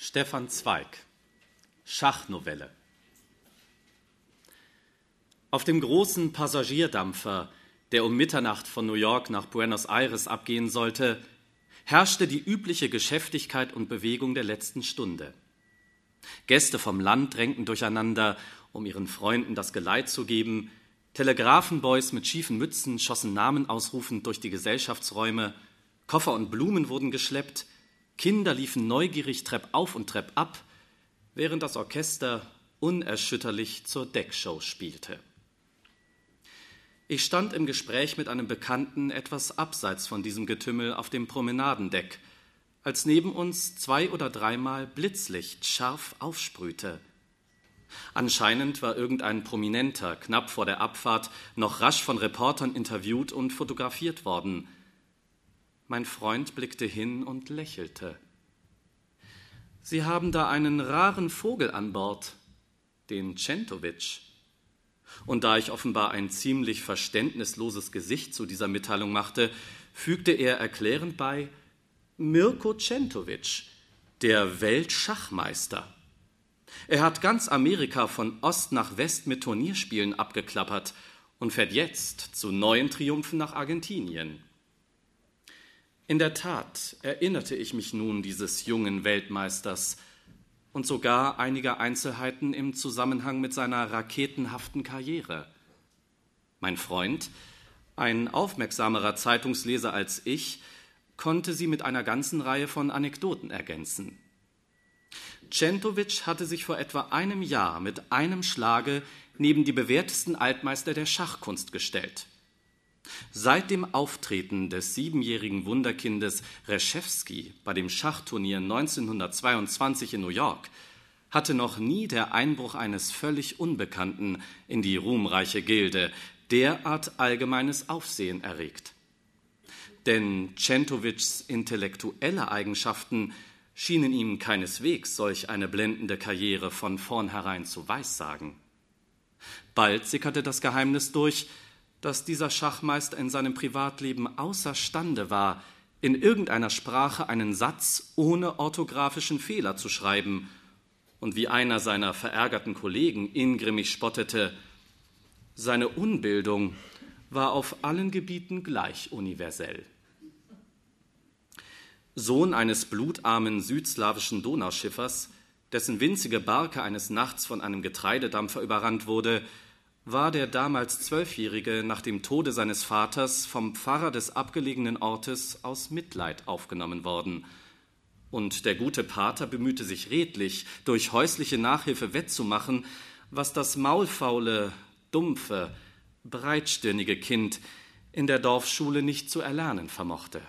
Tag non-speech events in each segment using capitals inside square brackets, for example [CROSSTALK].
Stefan Zweig Schachnovelle. Auf dem großen Passagierdampfer, der um Mitternacht von New York nach Buenos Aires abgehen sollte, herrschte die übliche Geschäftigkeit und Bewegung der letzten Stunde. Gäste vom Land drängten durcheinander, um ihren Freunden das Geleit zu geben, Telegrafenboys mit schiefen Mützen schossen Namen ausrufend durch die Gesellschaftsräume, Koffer und Blumen wurden geschleppt, Kinder liefen neugierig Trepp auf und Trepp ab, während das Orchester unerschütterlich zur Deckshow spielte. Ich stand im Gespräch mit einem Bekannten etwas abseits von diesem Getümmel auf dem Promenadendeck, als neben uns zwei oder dreimal Blitzlicht scharf aufsprühte. Anscheinend war irgendein Prominenter knapp vor der Abfahrt noch rasch von Reportern interviewt und fotografiert worden – mein Freund blickte hin und lächelte. Sie haben da einen raren Vogel an Bord, den Centovic. Und da ich offenbar ein ziemlich verständnisloses Gesicht zu dieser Mitteilung machte, fügte er erklärend bei Mirko Centovic, der Weltschachmeister. Er hat ganz Amerika von Ost nach West mit Turnierspielen abgeklappert und fährt jetzt zu neuen Triumphen nach Argentinien. In der Tat erinnerte ich mich nun dieses jungen Weltmeisters und sogar einiger Einzelheiten im Zusammenhang mit seiner raketenhaften Karriere. Mein Freund, ein aufmerksamerer Zeitungsleser als ich, konnte sie mit einer ganzen Reihe von Anekdoten ergänzen. Centovic hatte sich vor etwa einem Jahr mit einem Schlage neben die bewährtesten Altmeister der Schachkunst gestellt. Seit dem Auftreten des siebenjährigen Wunderkindes Reschewski bei dem Schachturnier 1922 in New York hatte noch nie der Einbruch eines völlig Unbekannten in die ruhmreiche Gilde derart allgemeines Aufsehen erregt. Denn Centovics intellektuelle Eigenschaften schienen ihm keineswegs solch eine blendende Karriere von vornherein zu weissagen. Bald sickerte das Geheimnis durch, dass dieser Schachmeister in seinem Privatleben außerstande war, in irgendeiner Sprache einen Satz ohne orthografischen Fehler zu schreiben und wie einer seiner verärgerten Kollegen ingrimmig spottete, seine Unbildung war auf allen Gebieten gleich universell. Sohn eines blutarmen südslawischen Donauschiffers, dessen winzige Barke eines Nachts von einem Getreidedampfer überrannt wurde, war der damals Zwölfjährige nach dem Tode seines Vaters vom Pfarrer des abgelegenen Ortes aus Mitleid aufgenommen worden. Und der gute Pater bemühte sich redlich, durch häusliche Nachhilfe wettzumachen, was das maulfaule, dumpfe, breitstirnige Kind in der Dorfschule nicht zu erlernen vermochte.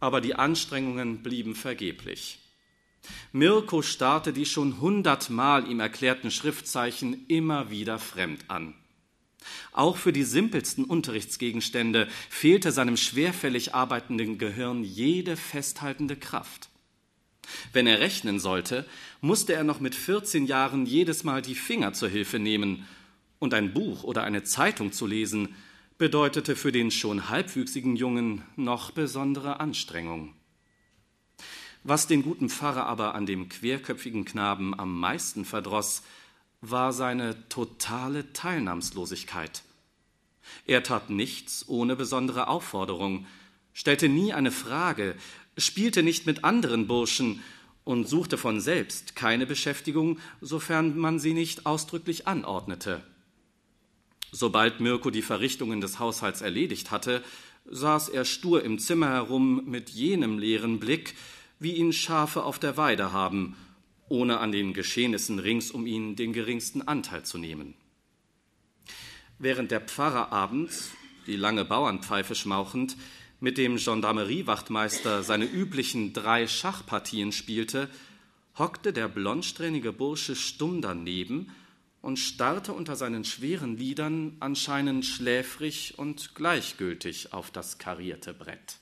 Aber die Anstrengungen blieben vergeblich. Mirko starrte die schon hundertmal ihm erklärten Schriftzeichen immer wieder fremd an. Auch für die simpelsten Unterrichtsgegenstände fehlte seinem schwerfällig arbeitenden Gehirn jede festhaltende Kraft. Wenn er rechnen sollte, musste er noch mit 14 Jahren jedes Mal die Finger zur Hilfe nehmen, und ein Buch oder eine Zeitung zu lesen bedeutete für den schon halbwüchsigen Jungen noch besondere Anstrengung. Was den guten Pfarrer aber an dem querköpfigen Knaben am meisten verdroß, war seine totale Teilnahmslosigkeit. Er tat nichts ohne besondere Aufforderung, stellte nie eine Frage, spielte nicht mit anderen Burschen und suchte von selbst keine Beschäftigung, sofern man sie nicht ausdrücklich anordnete. Sobald Mirko die Verrichtungen des Haushalts erledigt hatte, saß er stur im Zimmer herum mit jenem leeren Blick, wie ihn Schafe auf der Weide haben, ohne an den Geschehnissen rings um ihn den geringsten Anteil zu nehmen. Während der Pfarrer abends, die lange Bauernpfeife schmauchend, mit dem Gendarmeriewachtmeister seine üblichen drei Schachpartien spielte, hockte der blondsträhnige Bursche stumm daneben und starrte unter seinen schweren Lidern anscheinend schläfrig und gleichgültig auf das karierte Brett.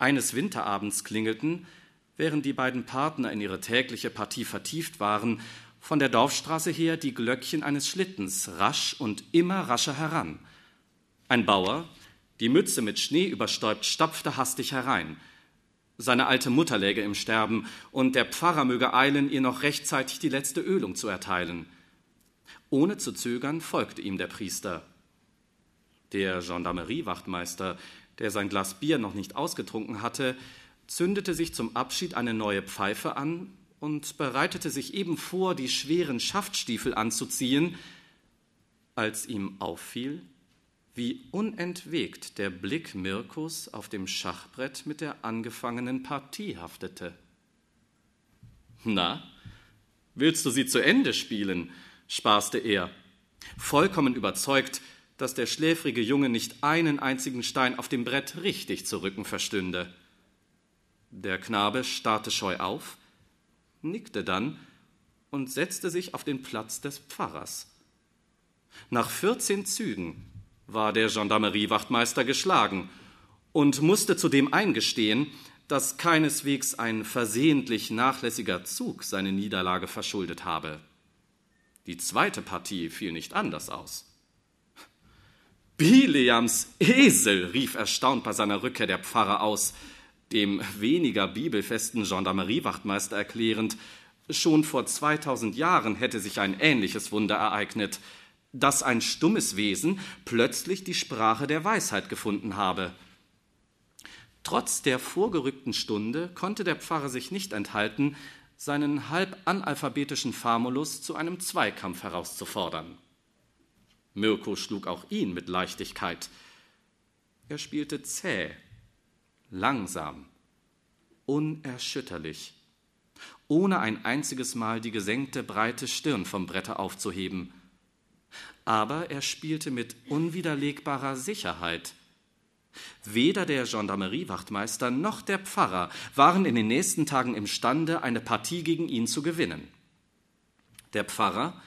Eines Winterabends klingelten, während die beiden Partner in ihre tägliche Partie vertieft waren, von der Dorfstraße her die Glöckchen eines Schlittens rasch und immer rascher heran. Ein Bauer, die Mütze mit Schnee überstäubt, stapfte hastig herein. Seine alte Mutter läge im Sterben und der Pfarrer möge eilen, ihr noch rechtzeitig die letzte Ölung zu erteilen. Ohne zu zögern folgte ihm der Priester. Der Gendarmeriewachtmeister, der sein Glas Bier noch nicht ausgetrunken hatte, zündete sich zum Abschied eine neue Pfeife an und bereitete sich eben vor, die schweren Schaftstiefel anzuziehen, als ihm auffiel, wie unentwegt der Blick Mirkus auf dem Schachbrett mit der angefangenen Partie haftete. Na, willst du sie zu Ende spielen? spaßte er, vollkommen überzeugt, dass der schläfrige Junge nicht einen einzigen Stein auf dem Brett richtig zu rücken verstünde. Der Knabe starrte scheu auf, nickte dann und setzte sich auf den Platz des Pfarrers. Nach vierzehn Zügen war der Gendarmeriewachtmeister geschlagen und musste zudem eingestehen, dass keineswegs ein versehentlich nachlässiger Zug seine Niederlage verschuldet habe. Die zweite Partie fiel nicht anders aus. Bileams Esel, rief erstaunt bei seiner Rückkehr der Pfarrer aus, dem weniger bibelfesten Gendarmeriewachtmeister erklärend, schon vor 2000 Jahren hätte sich ein ähnliches Wunder ereignet, dass ein stummes Wesen plötzlich die Sprache der Weisheit gefunden habe. Trotz der vorgerückten Stunde konnte der Pfarrer sich nicht enthalten, seinen halb analphabetischen Famulus zu einem Zweikampf herauszufordern. Mirko schlug auch ihn mit Leichtigkeit. Er spielte zäh, langsam, unerschütterlich, ohne ein einziges Mal die gesenkte breite Stirn vom Bretter aufzuheben. Aber er spielte mit unwiderlegbarer Sicherheit. Weder der Gendarmeriewachtmeister noch der Pfarrer waren in den nächsten Tagen imstande, eine Partie gegen ihn zu gewinnen. Der Pfarrer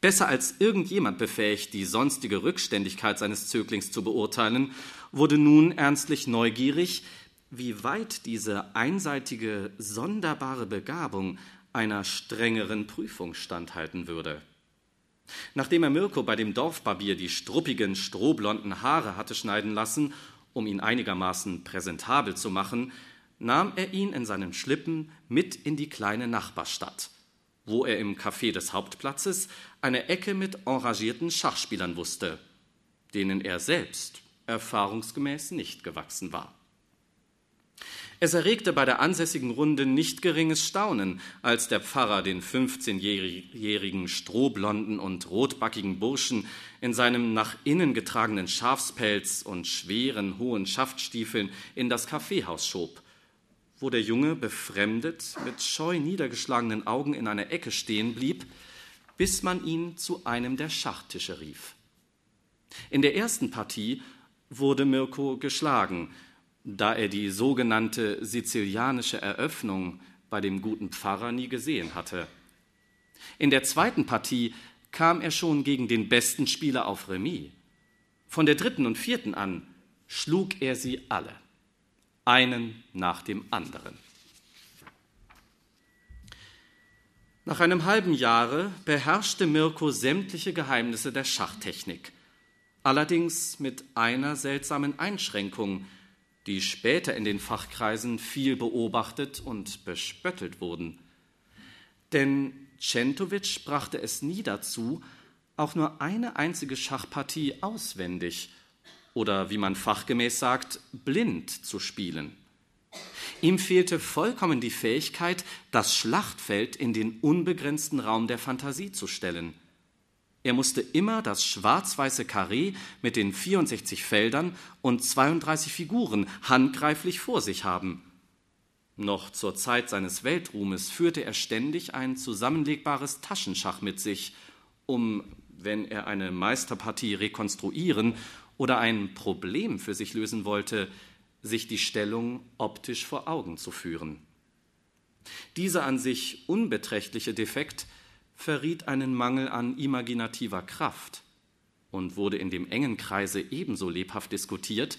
besser als irgendjemand befähigt, die sonstige Rückständigkeit seines Zöglings zu beurteilen, wurde nun ernstlich neugierig, wie weit diese einseitige, sonderbare Begabung einer strengeren Prüfung standhalten würde. Nachdem er Mirko bei dem Dorfbarbier die struppigen, strohblonden Haare hatte schneiden lassen, um ihn einigermaßen präsentabel zu machen, nahm er ihn in seinen Schlippen mit in die kleine Nachbarstadt – wo er im Café des Hauptplatzes eine Ecke mit enragierten Schachspielern wusste, denen er selbst erfahrungsgemäß nicht gewachsen war. Es erregte bei der ansässigen Runde nicht geringes Staunen, als der Pfarrer den 15-jährigen strohblonden und rotbackigen Burschen in seinem nach innen getragenen Schafspelz und schweren hohen Schaftstiefeln in das Kaffeehaus schob wo der Junge befremdet mit scheu niedergeschlagenen Augen in einer Ecke stehen blieb, bis man ihn zu einem der Schachtische rief. In der ersten Partie wurde Mirko geschlagen, da er die sogenannte sizilianische Eröffnung bei dem guten Pfarrer nie gesehen hatte. In der zweiten Partie kam er schon gegen den besten Spieler auf Remis. Von der dritten und vierten an schlug er sie alle einen nach dem anderen. Nach einem halben Jahre beherrschte Mirko sämtliche Geheimnisse der Schachtechnik, allerdings mit einer seltsamen Einschränkung, die später in den Fachkreisen viel beobachtet und bespöttelt wurden. Denn Centovic brachte es nie dazu, auch nur eine einzige Schachpartie auswendig oder wie man fachgemäß sagt, blind zu spielen. Ihm fehlte vollkommen die Fähigkeit, das Schlachtfeld in den unbegrenzten Raum der Fantasie zu stellen. Er musste immer das schwarz-weiße Karree mit den 64 Feldern und 32 Figuren handgreiflich vor sich haben. Noch zur Zeit seines Weltruhmes führte er ständig ein zusammenlegbares Taschenschach mit sich, um, wenn er eine Meisterpartie rekonstruieren oder ein Problem für sich lösen wollte, sich die Stellung optisch vor Augen zu führen. Dieser an sich unbeträchtliche Defekt verriet einen Mangel an imaginativer Kraft und wurde in dem engen Kreise ebenso lebhaft diskutiert,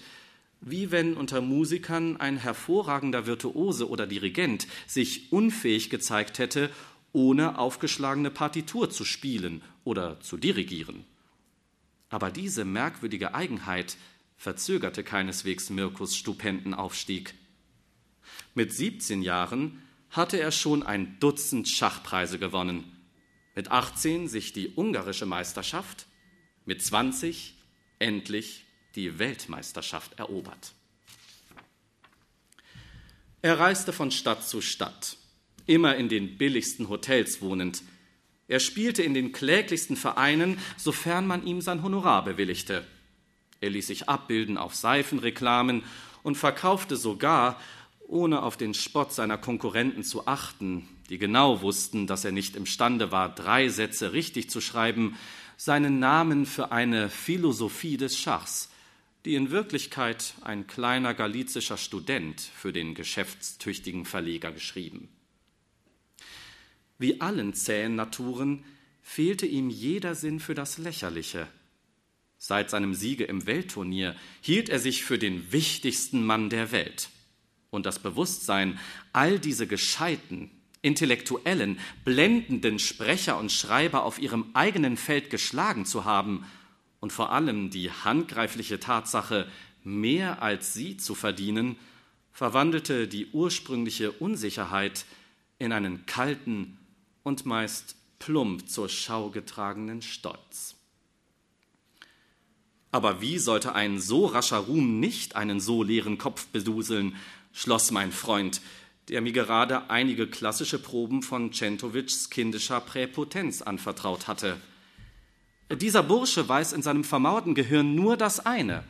wie wenn unter Musikern ein hervorragender Virtuose oder Dirigent sich unfähig gezeigt hätte, ohne aufgeschlagene Partitur zu spielen oder zu dirigieren. Aber diese merkwürdige Eigenheit verzögerte keineswegs Mirkus stupenden Aufstieg. Mit 17 Jahren hatte er schon ein Dutzend Schachpreise gewonnen. Mit 18 sich die ungarische Meisterschaft, mit 20 endlich die Weltmeisterschaft erobert. Er reiste von Stadt zu Stadt, immer in den billigsten Hotels wohnend. Er spielte in den kläglichsten Vereinen, sofern man ihm sein Honorar bewilligte. Er ließ sich abbilden auf Seifenreklamen und verkaufte sogar, ohne auf den Spott seiner Konkurrenten zu achten, die genau wussten, dass er nicht imstande war, drei Sätze richtig zu schreiben, seinen Namen für eine Philosophie des Schachs, die in Wirklichkeit ein kleiner galizischer Student für den geschäftstüchtigen Verleger geschrieben. Wie allen zähen Naturen fehlte ihm jeder Sinn für das Lächerliche. Seit seinem Siege im Weltturnier hielt er sich für den wichtigsten Mann der Welt. Und das Bewusstsein, all diese gescheiten, intellektuellen, blendenden Sprecher und Schreiber auf ihrem eigenen Feld geschlagen zu haben, und vor allem die handgreifliche Tatsache, mehr als sie zu verdienen, verwandelte die ursprüngliche Unsicherheit in einen kalten und meist plump zur Schau getragenen Stolz. Aber wie sollte ein so rascher Ruhm nicht einen so leeren Kopf beduseln, schloss mein Freund, der mir gerade einige klassische Proben von Centovics kindischer Präpotenz anvertraut hatte. Dieser Bursche weiß in seinem vermauerten Gehirn nur das eine,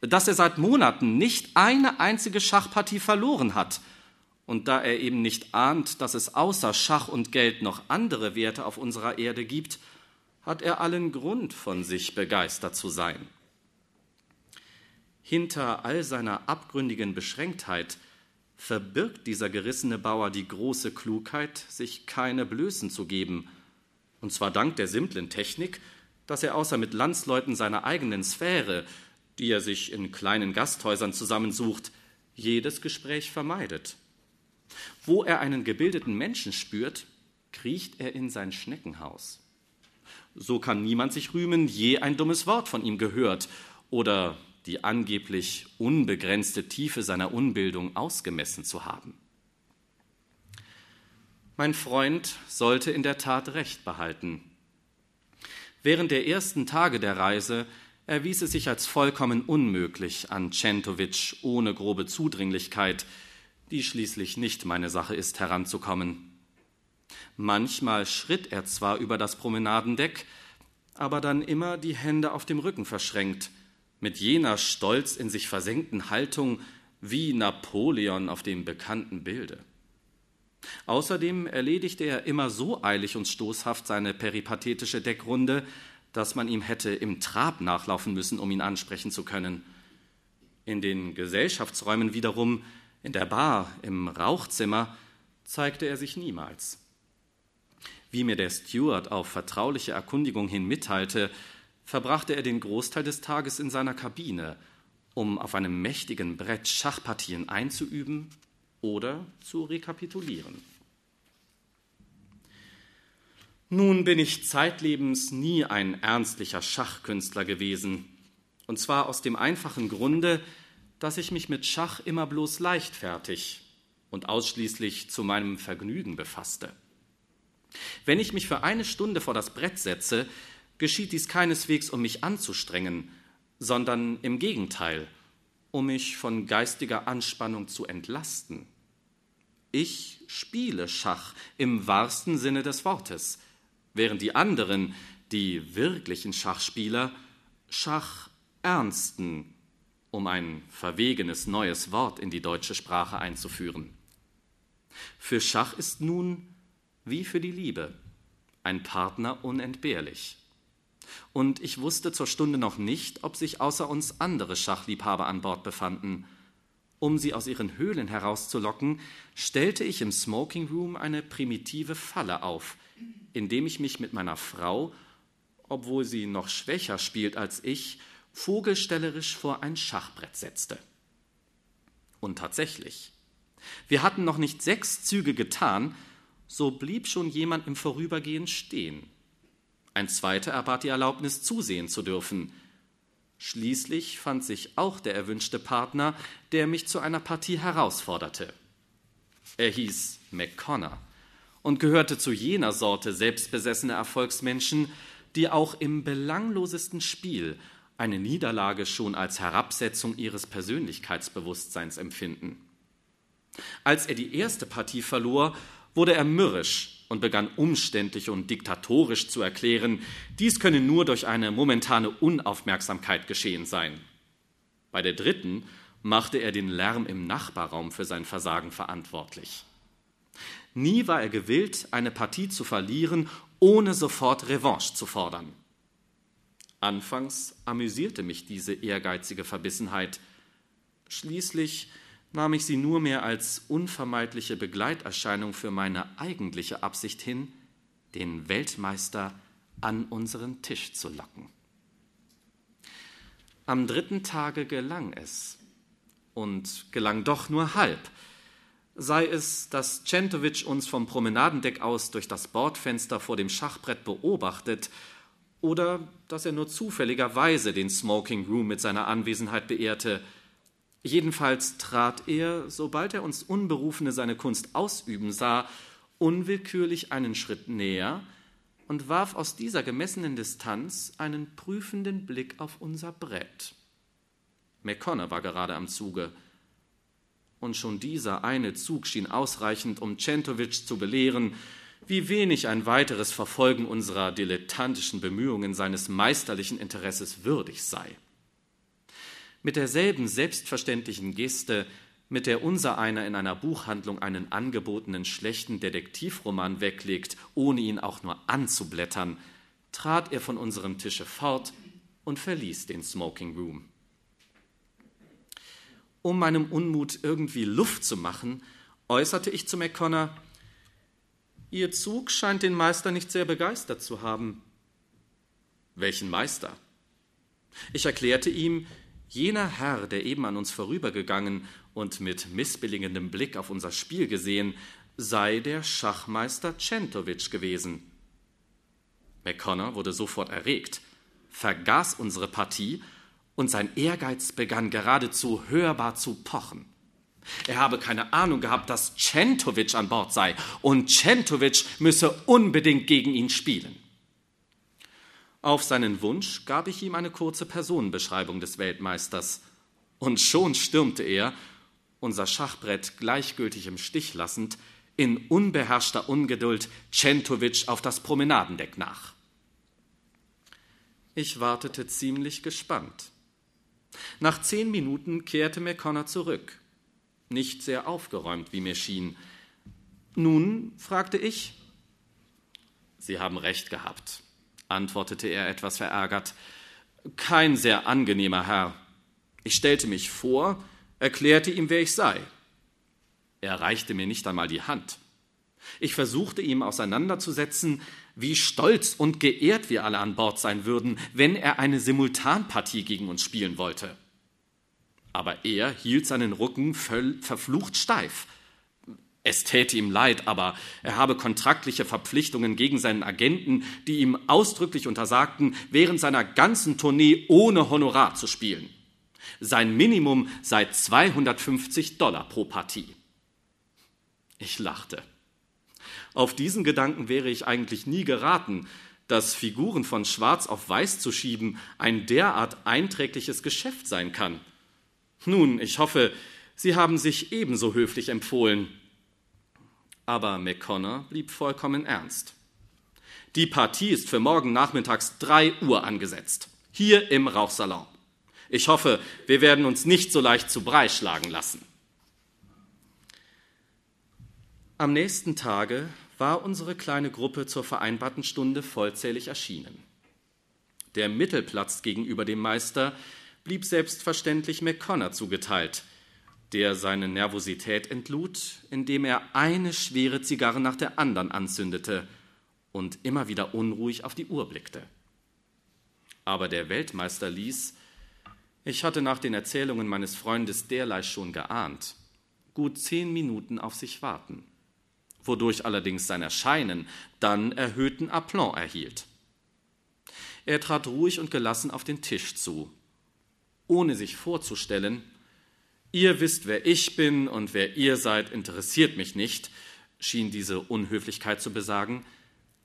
dass er seit Monaten nicht eine einzige Schachpartie verloren hat. Und da er eben nicht ahnt, dass es außer Schach und Geld noch andere Werte auf unserer Erde gibt, hat er allen Grund, von sich begeistert zu sein. Hinter all seiner abgründigen Beschränktheit verbirgt dieser gerissene Bauer die große Klugheit, sich keine Blößen zu geben, und zwar dank der simplen Technik, dass er außer mit Landsleuten seiner eigenen Sphäre, die er sich in kleinen Gasthäusern zusammensucht, jedes Gespräch vermeidet. Wo er einen gebildeten Menschen spürt, kriecht er in sein Schneckenhaus. So kann niemand sich rühmen, je ein dummes Wort von ihm gehört oder die angeblich unbegrenzte Tiefe seiner Unbildung ausgemessen zu haben. Mein Freund sollte in der Tat recht behalten. Während der ersten Tage der Reise erwies es sich als vollkommen unmöglich, an Centovic ohne grobe Zudringlichkeit, die schließlich nicht meine Sache ist, heranzukommen. Manchmal schritt er zwar über das Promenadendeck, aber dann immer die Hände auf dem Rücken verschränkt, mit jener stolz in sich versenkten Haltung wie Napoleon auf dem bekannten Bilde. Außerdem erledigte er immer so eilig und stoßhaft seine peripathetische Deckrunde, dass man ihm hätte im Trab nachlaufen müssen, um ihn ansprechen zu können. In den Gesellschaftsräumen wiederum, in der Bar, im Rauchzimmer, zeigte er sich niemals. Wie mir der Steward auf vertrauliche Erkundigung hin mitteilte, verbrachte er den Großteil des Tages in seiner Kabine, um auf einem mächtigen Brett Schachpartien einzuüben oder zu rekapitulieren. Nun bin ich zeitlebens nie ein ernstlicher Schachkünstler gewesen, und zwar aus dem einfachen Grunde, dass ich mich mit Schach immer bloß leichtfertig und ausschließlich zu meinem Vergnügen befasste. Wenn ich mich für eine Stunde vor das Brett setze, geschieht dies keineswegs, um mich anzustrengen, sondern im Gegenteil, um mich von geistiger Anspannung zu entlasten. Ich spiele Schach im wahrsten Sinne des Wortes, während die anderen, die wirklichen Schachspieler, Schach ernsten, um ein verwegenes neues Wort in die deutsche Sprache einzuführen. Für Schach ist nun, wie für die Liebe, ein Partner unentbehrlich. Und ich wusste zur Stunde noch nicht, ob sich außer uns andere Schachliebhaber an Bord befanden. Um sie aus ihren Höhlen herauszulocken, stellte ich im Smoking Room eine primitive Falle auf, indem ich mich mit meiner Frau, obwohl sie noch schwächer spielt als ich, vogelstellerisch vor ein Schachbrett setzte. Und tatsächlich, wir hatten noch nicht sechs Züge getan, so blieb schon jemand im Vorübergehen stehen. Ein zweiter erbat die Erlaubnis, zusehen zu dürfen. Schließlich fand sich auch der erwünschte Partner, der mich zu einer Partie herausforderte. Er hieß McConnor und gehörte zu jener Sorte selbstbesessener Erfolgsmenschen, die auch im belanglosesten Spiel eine Niederlage schon als Herabsetzung ihres Persönlichkeitsbewusstseins empfinden. Als er die erste Partie verlor, wurde er mürrisch und begann umständlich und diktatorisch zu erklären, dies könne nur durch eine momentane Unaufmerksamkeit geschehen sein. Bei der dritten machte er den Lärm im Nachbarraum für sein Versagen verantwortlich. Nie war er gewillt, eine Partie zu verlieren, ohne sofort Revanche zu fordern. Anfangs amüsierte mich diese ehrgeizige Verbissenheit. Schließlich nahm ich sie nur mehr als unvermeidliche Begleiterscheinung für meine eigentliche Absicht hin, den Weltmeister an unseren Tisch zu locken. Am dritten Tage gelang es, und gelang doch nur halb, sei es, dass Centovic uns vom Promenadendeck aus durch das Bordfenster vor dem Schachbrett beobachtet oder dass er nur zufälligerweise den Smoking Room mit seiner Anwesenheit beehrte. Jedenfalls trat er, sobald er uns Unberufene seine Kunst ausüben sah, unwillkürlich einen Schritt näher und warf aus dieser gemessenen Distanz einen prüfenden Blick auf unser Brett. McConnor war gerade am Zuge. Und schon dieser eine Zug schien ausreichend, um Centovic zu belehren, wie wenig ein weiteres Verfolgen unserer dilettantischen Bemühungen seines meisterlichen Interesses würdig sei. Mit derselben selbstverständlichen Geste, mit der unser einer in einer Buchhandlung einen angebotenen schlechten Detektivroman weglegt, ohne ihn auch nur anzublättern, trat er von unserem Tische fort und verließ den Smoking Room. Um meinem Unmut irgendwie Luft zu machen, äußerte ich zu McConnor, Ihr Zug scheint den Meister nicht sehr begeistert zu haben. Welchen Meister? Ich erklärte ihm, jener Herr, der eben an uns vorübergegangen und mit missbilligendem Blick auf unser Spiel gesehen, sei der Schachmeister Centovic gewesen. McConnor wurde sofort erregt, vergaß unsere Partie und sein Ehrgeiz begann geradezu hörbar zu pochen. Er habe keine Ahnung gehabt, dass Centovic an Bord sei und Centovic müsse unbedingt gegen ihn spielen. Auf seinen Wunsch gab ich ihm eine kurze Personenbeschreibung des Weltmeisters und schon stürmte er, unser Schachbrett gleichgültig im Stich lassend, in unbeherrschter Ungeduld Centovic auf das Promenadendeck nach. Ich wartete ziemlich gespannt. Nach zehn Minuten kehrte McConnor zurück nicht sehr aufgeräumt, wie mir schien. Nun, fragte ich. Sie haben recht gehabt, antwortete er etwas verärgert. Kein sehr angenehmer Herr. Ich stellte mich vor, erklärte ihm, wer ich sei. Er reichte mir nicht einmal die Hand. Ich versuchte ihm auseinanderzusetzen, wie stolz und geehrt wir alle an Bord sein würden, wenn er eine Simultanpartie gegen uns spielen wollte. Aber er hielt seinen Rücken verflucht steif. Es täte ihm leid, aber er habe kontraktliche Verpflichtungen gegen seinen Agenten, die ihm ausdrücklich untersagten, während seiner ganzen Tournee ohne Honorar zu spielen. Sein Minimum sei 250 Dollar pro Partie. Ich lachte. Auf diesen Gedanken wäre ich eigentlich nie geraten, dass Figuren von Schwarz auf Weiß zu schieben ein derart einträgliches Geschäft sein kann. Nun, ich hoffe, Sie haben sich ebenso höflich empfohlen. Aber McConnor blieb vollkommen ernst. Die Partie ist für morgen nachmittags drei Uhr angesetzt. Hier im Rauchsalon. Ich hoffe, wir werden uns nicht so leicht zu Brei schlagen lassen. Am nächsten Tage war unsere kleine Gruppe zur vereinbarten Stunde vollzählig erschienen. Der Mittelplatz gegenüber dem Meister blieb selbstverständlich McConnor zugeteilt, der seine Nervosität entlud, indem er eine schwere Zigarre nach der anderen anzündete und immer wieder unruhig auf die Uhr blickte. Aber der Weltmeister ließ, ich hatte nach den Erzählungen meines Freundes derlei schon geahnt, gut zehn Minuten auf sich warten, wodurch allerdings sein Erscheinen dann erhöhten Aplomb erhielt. Er trat ruhig und gelassen auf den Tisch zu, ohne sich vorzustellen, Ihr wisst, wer ich bin und wer ihr seid, interessiert mich nicht, schien diese Unhöflichkeit zu besagen,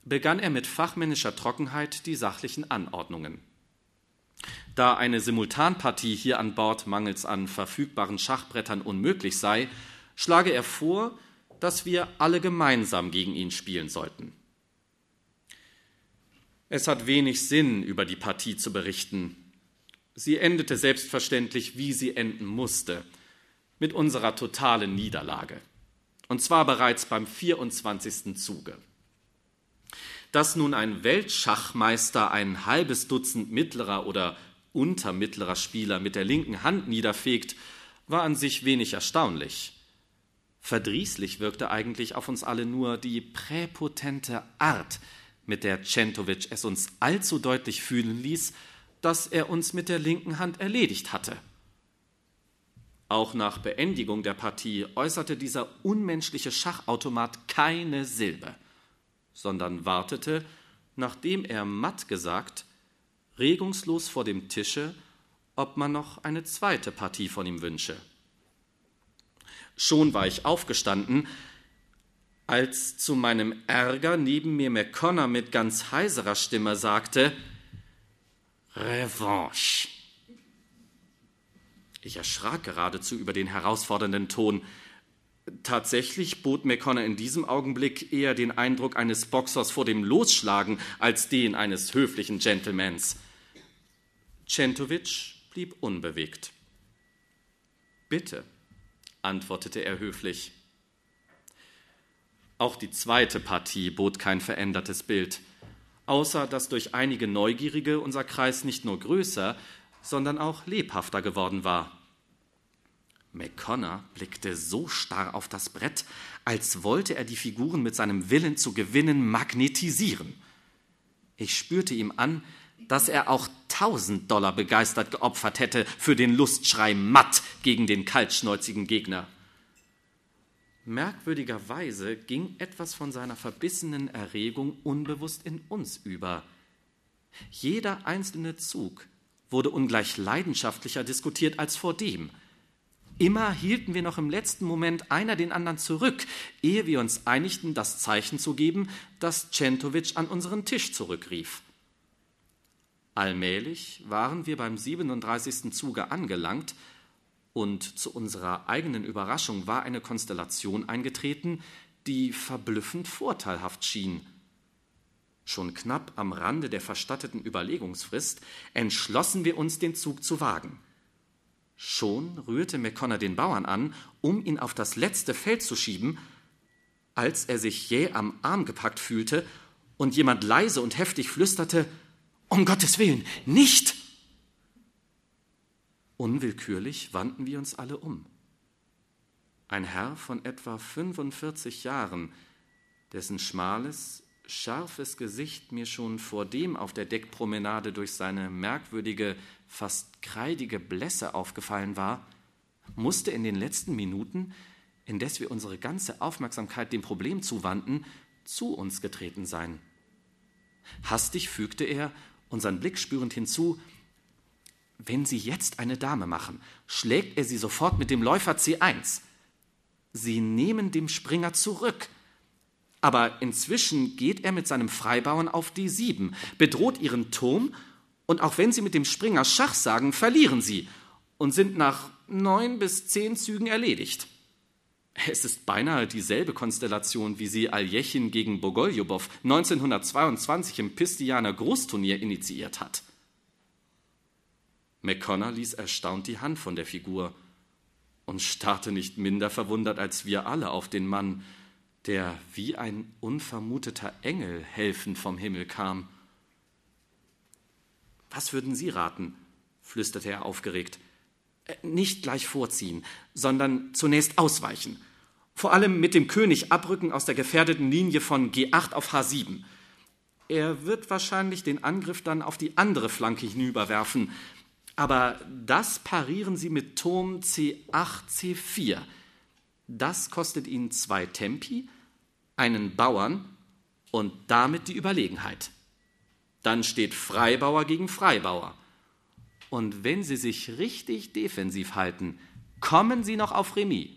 begann er mit fachmännischer Trockenheit die sachlichen Anordnungen. Da eine Simultanpartie hier an Bord mangels an verfügbaren Schachbrettern unmöglich sei, schlage er vor, dass wir alle gemeinsam gegen ihn spielen sollten. Es hat wenig Sinn, über die Partie zu berichten. Sie endete selbstverständlich, wie sie enden musste, mit unserer totalen Niederlage. Und zwar bereits beim 24. Zuge. Dass nun ein Weltschachmeister ein halbes Dutzend mittlerer oder untermittlerer Spieler mit der linken Hand niederfegt, war an sich wenig erstaunlich. Verdrießlich wirkte eigentlich auf uns alle nur die präpotente Art, mit der Centovic es uns allzu deutlich fühlen ließ, dass er uns mit der linken Hand erledigt hatte. Auch nach Beendigung der Partie äußerte dieser unmenschliche Schachautomat keine Silbe, sondern wartete, nachdem er matt gesagt, regungslos vor dem Tische, ob man noch eine zweite Partie von ihm wünsche. Schon war ich aufgestanden, als zu meinem Ärger neben mir McConnor mit ganz heiserer Stimme sagte, Revanche. Ich erschrak geradezu über den herausfordernden Ton. Tatsächlich bot McConnor in diesem Augenblick eher den Eindruck eines Boxers vor dem Losschlagen als den eines höflichen Gentlemans. Centovic blieb unbewegt. Bitte, antwortete er höflich. Auch die zweite Partie bot kein verändertes Bild, außer dass durch einige Neugierige unser Kreis nicht nur größer, sondern auch lebhafter geworden war. McConnor blickte so starr auf das Brett, als wollte er die Figuren mit seinem Willen zu gewinnen magnetisieren. Ich spürte ihm an, dass er auch tausend Dollar begeistert geopfert hätte für den Lustschrei matt gegen den kaltschnäuzigen Gegner. Merkwürdigerweise ging etwas von seiner verbissenen Erregung unbewusst in uns über. Jeder einzelne Zug wurde ungleich leidenschaftlicher diskutiert als vor dem. Immer hielten wir noch im letzten Moment einer den anderen zurück, ehe wir uns einigten, das Zeichen zu geben, das Centovic an unseren Tisch zurückrief. Allmählich waren wir beim 37. Zuge angelangt, und zu unserer eigenen Überraschung war eine Konstellation eingetreten, die verblüffend vorteilhaft schien. Schon knapp am Rande der verstatteten Überlegungsfrist entschlossen wir uns, den Zug zu wagen. Schon rührte McConnor den Bauern an, um ihn auf das letzte Feld zu schieben, als er sich jäh am Arm gepackt fühlte und jemand leise und heftig flüsterte Um Gottes Willen, nicht. Unwillkürlich wandten wir uns alle um. Ein Herr von etwa 45 Jahren, dessen schmales, scharfes Gesicht mir schon vor dem auf der Deckpromenade durch seine merkwürdige, fast kreidige Blässe aufgefallen war, musste in den letzten Minuten, indes wir unsere ganze Aufmerksamkeit dem Problem zuwandten, zu uns getreten sein. Hastig fügte er, unseren Blick spürend hinzu, wenn Sie jetzt eine Dame machen, schlägt er sie sofort mit dem Läufer C1. Sie nehmen dem Springer zurück. Aber inzwischen geht er mit seinem Freibauern auf D7, bedroht ihren Turm, und auch wenn Sie mit dem Springer Schach sagen, verlieren Sie und sind nach neun bis zehn Zügen erledigt. Es ist beinahe dieselbe Konstellation, wie sie Aljechin gegen Bogoljubow 1922 im Pistianer Großturnier initiiert hat. McConnor ließ erstaunt die Hand von der Figur und starrte nicht minder verwundert als wir alle auf den Mann, der wie ein unvermuteter Engel helfend vom Himmel kam. Was würden Sie raten? flüsterte er aufgeregt. Äh, nicht gleich vorziehen, sondern zunächst ausweichen. Vor allem mit dem König abrücken aus der gefährdeten Linie von G8 auf H7. Er wird wahrscheinlich den Angriff dann auf die andere Flanke hinüberwerfen, aber das parieren sie mit Turm C8, C4. Das kostet ihnen zwei Tempi, einen Bauern und damit die Überlegenheit. Dann steht Freibauer gegen Freibauer. Und wenn sie sich richtig defensiv halten, kommen Sie noch auf Remis.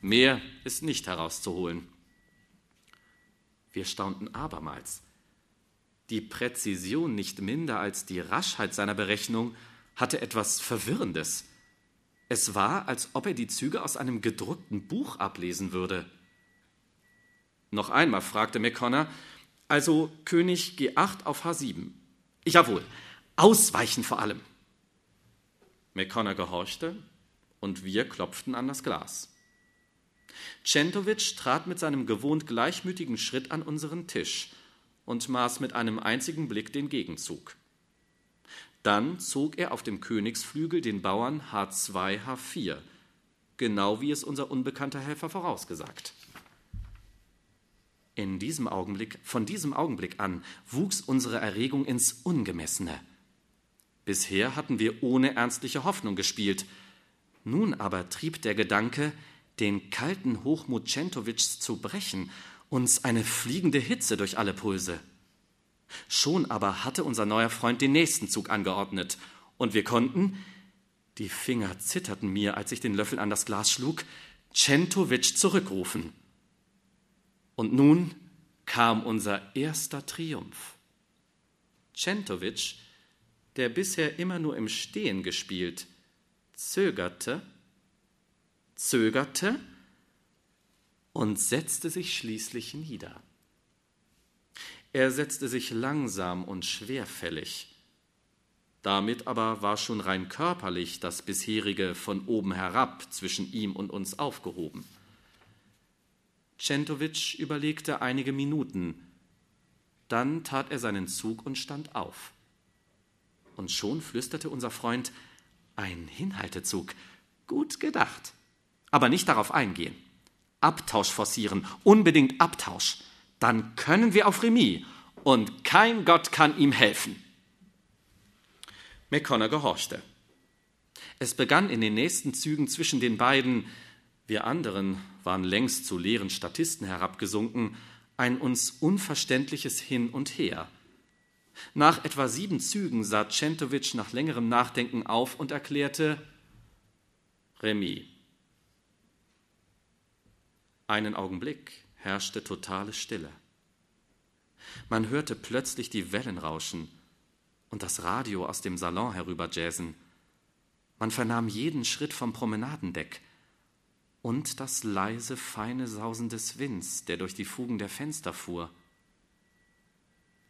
Mehr ist nicht herauszuholen. Wir staunten abermals. Die Präzision nicht minder als die Raschheit seiner Berechnung hatte etwas Verwirrendes. Es war, als ob er die Züge aus einem gedruckten Buch ablesen würde. Noch einmal fragte McConnor, also König G8 auf H7. Jawohl, ausweichen vor allem. McConnor gehorchte und wir klopften an das Glas. Centovic trat mit seinem gewohnt gleichmütigen Schritt an unseren Tisch und maß mit einem einzigen Blick den Gegenzug. Dann zog er auf dem Königsflügel den Bauern H2, H4, genau wie es unser unbekannter Helfer vorausgesagt. In diesem Augenblick, von diesem Augenblick an, wuchs unsere Erregung ins Ungemessene. Bisher hatten wir ohne ernstliche Hoffnung gespielt. Nun aber trieb der Gedanke, den kalten Hochmut Centowitschs zu brechen, uns eine fliegende Hitze durch alle Pulse. Schon aber hatte unser neuer Freund den nächsten Zug angeordnet, und wir konnten, die Finger zitterten mir, als ich den Löffel an das Glas schlug, Centowitsch zurückrufen. Und nun kam unser erster Triumph. Centowitsch, der bisher immer nur im Stehen gespielt, zögerte, zögerte und setzte sich schließlich nieder. Er setzte sich langsam und schwerfällig. Damit aber war schon rein körperlich das bisherige von oben herab zwischen ihm und uns aufgehoben. Centowitsch überlegte einige Minuten, dann tat er seinen Zug und stand auf. Und schon flüsterte unser Freund Ein Hinhaltezug. Gut gedacht. Aber nicht darauf eingehen. Abtausch forcieren, unbedingt Abtausch dann können wir auf Remis und kein Gott kann ihm helfen. McConnor gehorchte. Es begann in den nächsten Zügen zwischen den beiden, wir anderen waren längst zu leeren Statisten herabgesunken, ein uns unverständliches Hin und Her. Nach etwa sieben Zügen sah Centovic nach längerem Nachdenken auf und erklärte Remis. Einen Augenblick, herrschte totale Stille. Man hörte plötzlich die Wellen rauschen und das Radio aus dem Salon herüberjazzen. Man vernahm jeden Schritt vom Promenadendeck und das leise, feine Sausen des Winds, der durch die Fugen der Fenster fuhr.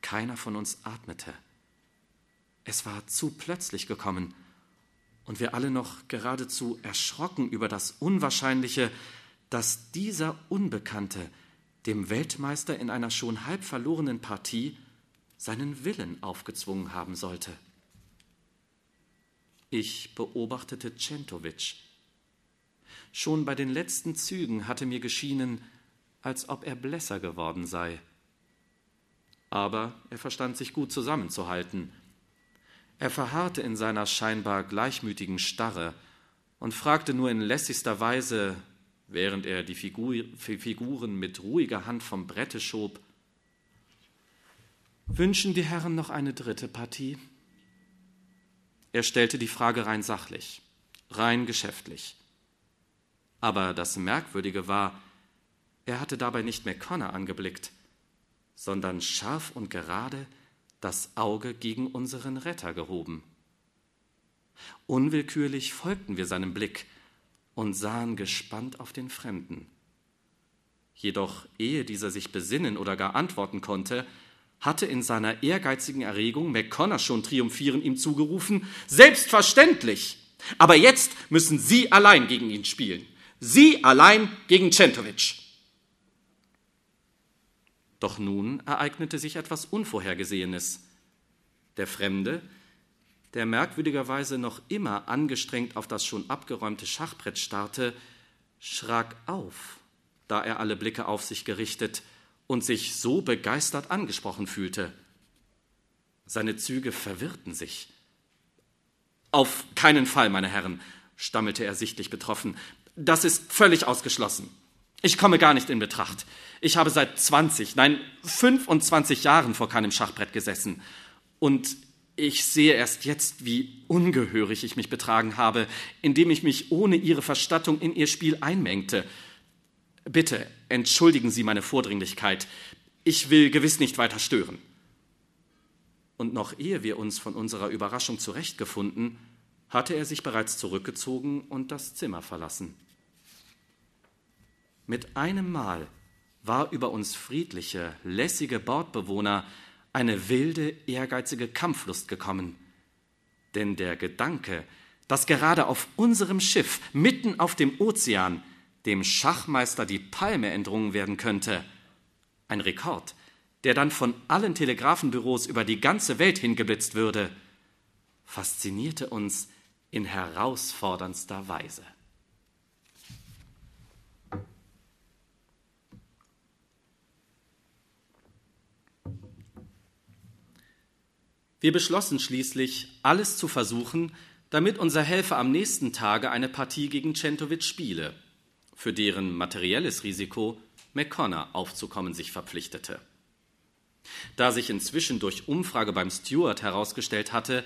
Keiner von uns atmete. Es war zu plötzlich gekommen, und wir alle noch geradezu erschrocken über das Unwahrscheinliche, dass dieser Unbekannte dem Weltmeister in einer schon halb verlorenen Partie seinen Willen aufgezwungen haben sollte. Ich beobachtete Centovic. Schon bei den letzten Zügen hatte mir geschienen, als ob er blässer geworden sei. Aber er verstand sich gut zusammenzuhalten. Er verharrte in seiner scheinbar gleichmütigen Starre und fragte nur in lässigster Weise, während er die Figuren mit ruhiger Hand vom Brette schob. Wünschen die Herren noch eine dritte Partie? Er stellte die Frage rein sachlich, rein geschäftlich. Aber das Merkwürdige war, er hatte dabei nicht McConnor angeblickt, sondern scharf und gerade das Auge gegen unseren Retter gehoben. Unwillkürlich folgten wir seinem Blick, und sahen gespannt auf den Fremden. Jedoch ehe dieser sich besinnen oder gar antworten konnte, hatte in seiner ehrgeizigen Erregung McConnor schon triumphierend ihm zugerufen, selbstverständlich, aber jetzt müssen Sie allein gegen ihn spielen. Sie allein gegen Centovic. Doch nun ereignete sich etwas Unvorhergesehenes. Der Fremde, der merkwürdigerweise noch immer angestrengt auf das schon abgeräumte Schachbrett starrte, schrak auf, da er alle Blicke auf sich gerichtet und sich so begeistert angesprochen fühlte. Seine Züge verwirrten sich. Auf keinen Fall, meine Herren, stammelte er sichtlich betroffen. Das ist völlig ausgeschlossen. Ich komme gar nicht in Betracht. Ich habe seit 20, nein, 25 Jahren vor keinem Schachbrett gesessen. Und Ich sehe erst jetzt, wie ungehörig ich mich betragen habe, indem ich mich ohne Ihre Verstattung in Ihr Spiel einmengte. Bitte entschuldigen Sie meine Vordringlichkeit. Ich will gewiss nicht weiter stören. Und noch ehe wir uns von unserer Überraschung zurechtgefunden, hatte er sich bereits zurückgezogen und das Zimmer verlassen. Mit einem Mal war über uns friedliche, lässige Bordbewohner eine wilde, ehrgeizige Kampflust gekommen. Denn der Gedanke, dass gerade auf unserem Schiff, mitten auf dem Ozean, dem Schachmeister die Palme entrungen werden könnte, ein Rekord, der dann von allen Telegrafenbüros über die ganze Welt hingeblitzt würde, faszinierte uns in herausforderndster Weise. Wir beschlossen schließlich, alles zu versuchen, damit unser Helfer am nächsten Tage eine Partie gegen Centovic spiele, für deren materielles Risiko McConnor aufzukommen sich verpflichtete. Da sich inzwischen durch Umfrage beim Steward herausgestellt hatte,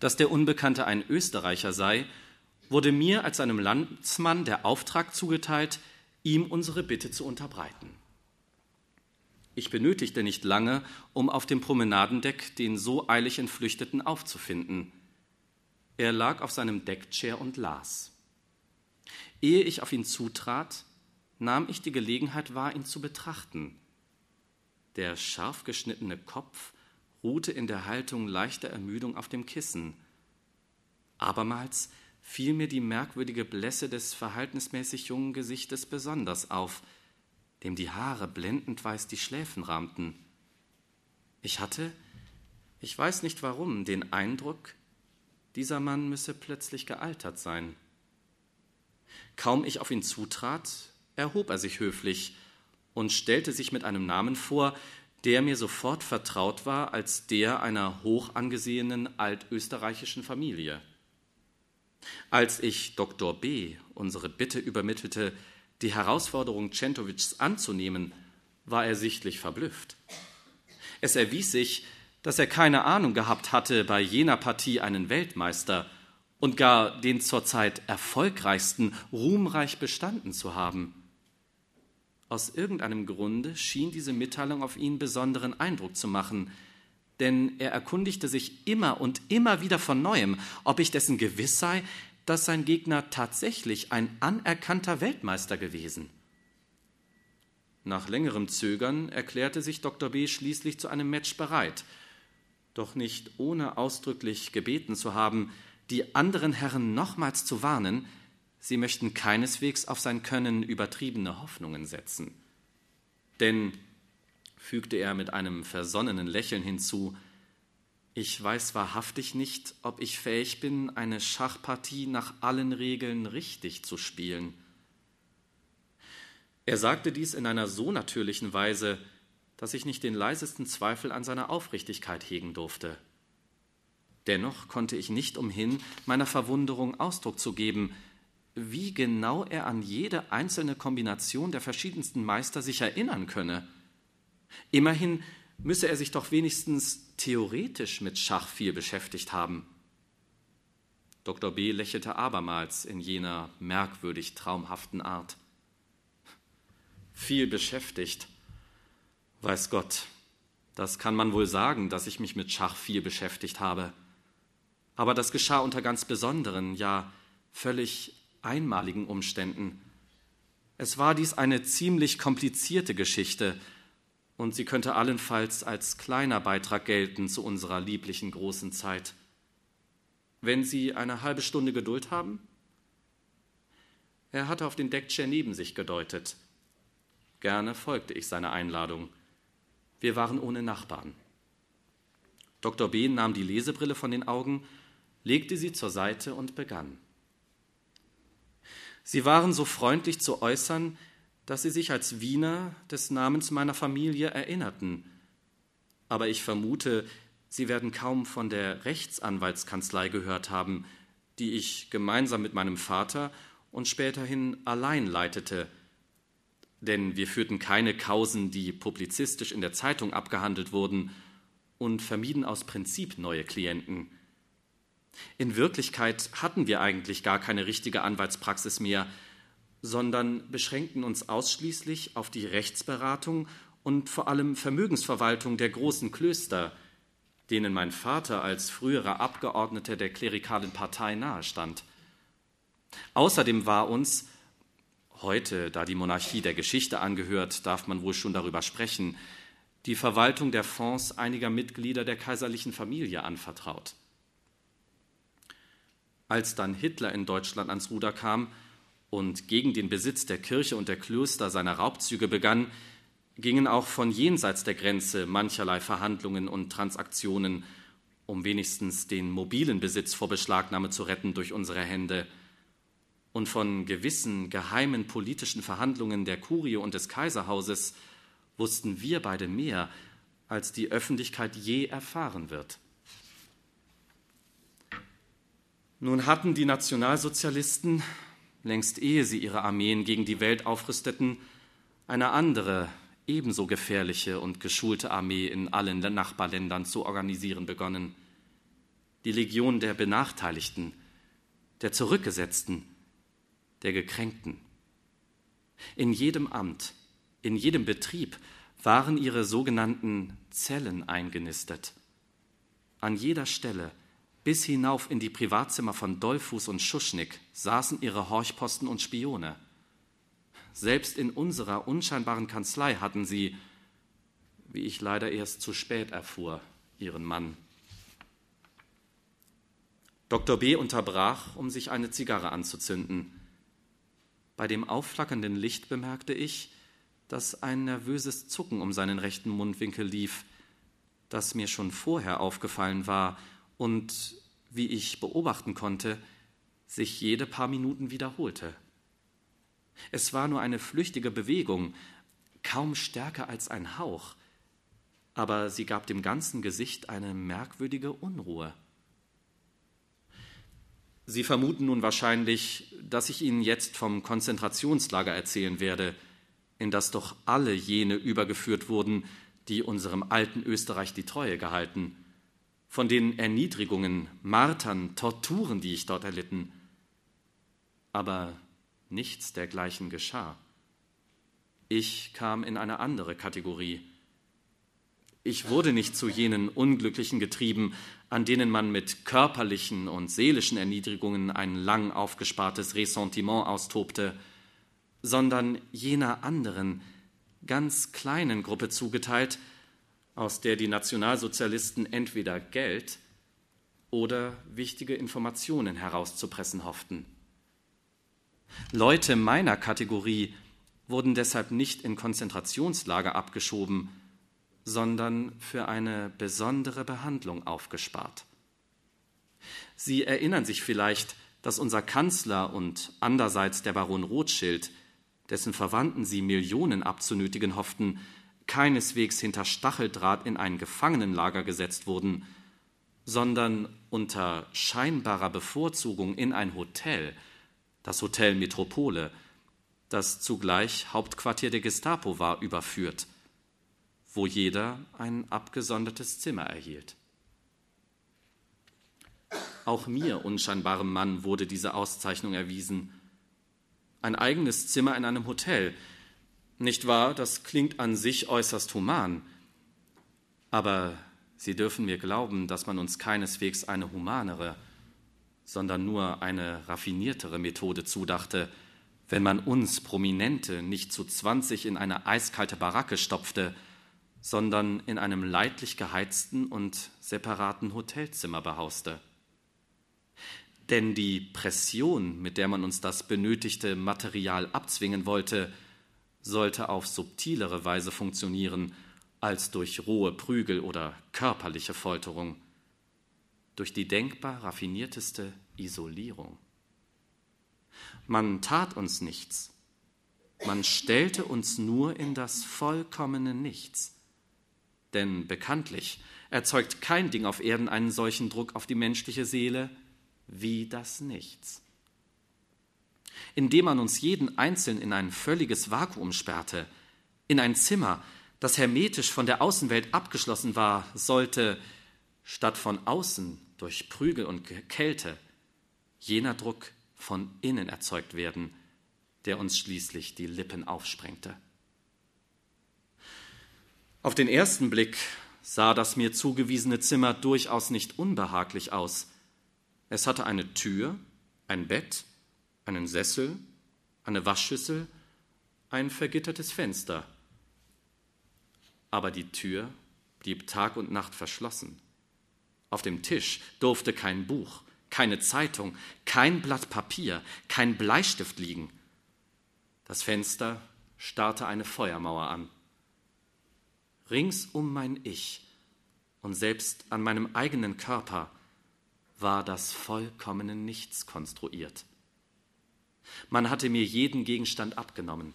dass der Unbekannte ein Österreicher sei, wurde mir als seinem Landsmann der Auftrag zugeteilt, ihm unsere Bitte zu unterbreiten. Ich benötigte nicht lange, um auf dem Promenadendeck den so eilig Entflüchteten aufzufinden. Er lag auf seinem Deckchair und las. Ehe ich auf ihn zutrat, nahm ich die Gelegenheit wahr, ihn zu betrachten. Der scharf geschnittene Kopf ruhte in der Haltung leichter Ermüdung auf dem Kissen. Abermals fiel mir die merkwürdige Blässe des verhältnismäßig jungen Gesichtes besonders auf – dem die Haare blendend weiß die Schläfen rahmten. Ich hatte, ich weiß nicht warum, den Eindruck, dieser Mann müsse plötzlich gealtert sein. Kaum ich auf ihn zutrat, erhob er sich höflich und stellte sich mit einem Namen vor, der mir sofort vertraut war als der einer hoch angesehenen altösterreichischen Familie. Als ich Dr. B. unsere Bitte übermittelte, die Herausforderung Centovics anzunehmen, war er sichtlich verblüfft. Es erwies sich, dass er keine Ahnung gehabt hatte, bei jener Partie einen Weltmeister und gar den zurzeit erfolgreichsten ruhmreich bestanden zu haben. Aus irgendeinem Grunde schien diese Mitteilung auf ihn besonderen Eindruck zu machen, denn er erkundigte sich immer und immer wieder von neuem, ob ich dessen gewiss sei, dass sein Gegner tatsächlich ein anerkannter Weltmeister gewesen. Nach längerem Zögern erklärte sich Dr. B. schließlich zu einem Match bereit, doch nicht ohne ausdrücklich gebeten zu haben, die anderen Herren nochmals zu warnen, sie möchten keineswegs auf sein Können übertriebene Hoffnungen setzen. Denn, fügte er mit einem versonnenen Lächeln hinzu, ich weiß wahrhaftig nicht, ob ich fähig bin, eine Schachpartie nach allen Regeln richtig zu spielen. Er sagte dies in einer so natürlichen Weise, dass ich nicht den leisesten Zweifel an seiner Aufrichtigkeit hegen durfte. Dennoch konnte ich nicht umhin, meiner Verwunderung Ausdruck zu geben, wie genau er an jede einzelne Kombination der verschiedensten Meister sich erinnern könne. Immerhin müsse er sich doch wenigstens theoretisch mit Schach viel beschäftigt haben. Dr. B. lächelte abermals in jener merkwürdig traumhaften Art. Viel beschäftigt. Weiß Gott, das kann man wohl sagen, dass ich mich mit Schach viel beschäftigt habe. Aber das geschah unter ganz besonderen, ja völlig einmaligen Umständen. Es war dies eine ziemlich komplizierte Geschichte, und sie könnte allenfalls als kleiner Beitrag gelten zu unserer lieblichen großen Zeit. Wenn Sie eine halbe Stunde Geduld haben? Er hatte auf den Deckchair neben sich gedeutet. Gerne folgte ich seiner Einladung. Wir waren ohne Nachbarn. Dr. B. nahm die Lesebrille von den Augen, legte sie zur Seite und begann. Sie waren so freundlich zu äußern, dass sie sich als Wiener des Namens meiner Familie erinnerten. Aber ich vermute, Sie werden kaum von der Rechtsanwaltskanzlei gehört haben, die ich gemeinsam mit meinem Vater und späterhin allein leitete. Denn wir führten keine Kausen, die publizistisch in der Zeitung abgehandelt wurden, und vermieden aus Prinzip neue Klienten. In Wirklichkeit hatten wir eigentlich gar keine richtige Anwaltspraxis mehr, sondern beschränkten uns ausschließlich auf die Rechtsberatung und vor allem Vermögensverwaltung der großen Klöster, denen mein Vater als früherer Abgeordneter der klerikalen Partei nahestand. Außerdem war uns, heute, da die Monarchie der Geschichte angehört, darf man wohl schon darüber sprechen, die Verwaltung der Fonds einiger Mitglieder der kaiserlichen Familie anvertraut. Als dann Hitler in Deutschland ans Ruder kam und gegen den Besitz der Kirche und der Klöster seine Raubzüge begann, gingen auch von jenseits der Grenze mancherlei Verhandlungen und Transaktionen, um wenigstens den mobilen Besitz vor Beschlagnahme zu retten durch unsere Hände. Und von gewissen geheimen politischen Verhandlungen der Kurie und des Kaiserhauses wussten wir beide mehr, als die Öffentlichkeit je erfahren wird. Nun hatten die Nationalsozialisten, längst ehe sie ihre Armeen gegen die Welt aufrüsteten, eine andere ebenso gefährliche und geschulte Armee in allen Nachbarländern zu organisieren begonnen. Die Legion der Benachteiligten, der Zurückgesetzten, der Gekränkten. In jedem Amt, in jedem Betrieb waren ihre sogenannten Zellen eingenistet. An jeder Stelle, bis hinauf in die Privatzimmer von Dollfuß und Schuschnigg, saßen ihre Horchposten und Spione. Selbst in unserer unscheinbaren Kanzlei hatten sie, wie ich leider erst zu spät erfuhr, ihren Mann. Dr. B. unterbrach, um sich eine Zigarre anzuzünden. Bei dem aufflackernden Licht bemerkte ich, dass ein nervöses Zucken um seinen rechten Mundwinkel lief, das mir schon vorher aufgefallen war und, wie ich beobachten konnte, sich jede paar Minuten wiederholte. Es war nur eine flüchtige Bewegung, kaum stärker als ein Hauch, aber sie gab dem ganzen Gesicht eine merkwürdige Unruhe. Sie vermuten nun wahrscheinlich, dass ich Ihnen jetzt vom Konzentrationslager erzählen werde, in das doch alle jene übergeführt wurden, die unserem alten Österreich die Treue gehalten, von den Erniedrigungen, Martern, Torturen, die ich dort erlitten. Aber Nichts dergleichen geschah. Ich kam in eine andere Kategorie. Ich wurde nicht zu jenen Unglücklichen getrieben, an denen man mit körperlichen und seelischen Erniedrigungen ein lang aufgespartes Ressentiment austobte, sondern jener anderen, ganz kleinen Gruppe zugeteilt, aus der die Nationalsozialisten entweder Geld oder wichtige Informationen herauszupressen hofften. Leute meiner Kategorie wurden deshalb nicht in Konzentrationslager abgeschoben, sondern für eine besondere Behandlung aufgespart. Sie erinnern sich vielleicht, dass unser Kanzler und andererseits der Baron Rothschild, dessen Verwandten sie Millionen abzunötigen hofften, keineswegs hinter Stacheldraht in ein Gefangenenlager gesetzt wurden, sondern unter scheinbarer Bevorzugung in ein Hotel, das Hotel Metropole, das zugleich Hauptquartier der Gestapo war, überführt, wo jeder ein abgesondertes Zimmer erhielt. Auch mir, unscheinbarem Mann, wurde diese Auszeichnung erwiesen. Ein eigenes Zimmer in einem Hotel. Nicht wahr, das klingt an sich äußerst human. Aber Sie dürfen mir glauben, dass man uns keineswegs eine humanere, sondern nur eine raffiniertere Methode zudachte, wenn man uns Prominente nicht zu zwanzig in eine eiskalte Baracke stopfte, sondern in einem leidlich geheizten und separaten Hotelzimmer behauste. Denn die Pression, mit der man uns das benötigte Material abzwingen wollte, sollte auf subtilere Weise funktionieren als durch rohe Prügel oder körperliche Folterung durch die denkbar raffinierteste Isolierung. Man tat uns nichts, man stellte uns nur in das vollkommene Nichts. Denn bekanntlich erzeugt kein Ding auf Erden einen solchen Druck auf die menschliche Seele wie das Nichts. Indem man uns jeden Einzelnen in ein völliges Vakuum sperrte, in ein Zimmer, das hermetisch von der Außenwelt abgeschlossen war, sollte statt von außen durch Prügel und Kälte jener Druck von innen erzeugt werden, der uns schließlich die Lippen aufsprengte. Auf den ersten Blick sah das mir zugewiesene Zimmer durchaus nicht unbehaglich aus. Es hatte eine Tür, ein Bett, einen Sessel, eine Waschschüssel, ein vergittertes Fenster. Aber die Tür blieb Tag und Nacht verschlossen. Auf dem Tisch durfte kein Buch, keine Zeitung, kein Blatt Papier, kein Bleistift liegen. Das Fenster starrte eine Feuermauer an. Rings um mein Ich und selbst an meinem eigenen Körper war das vollkommene Nichts konstruiert. Man hatte mir jeden Gegenstand abgenommen.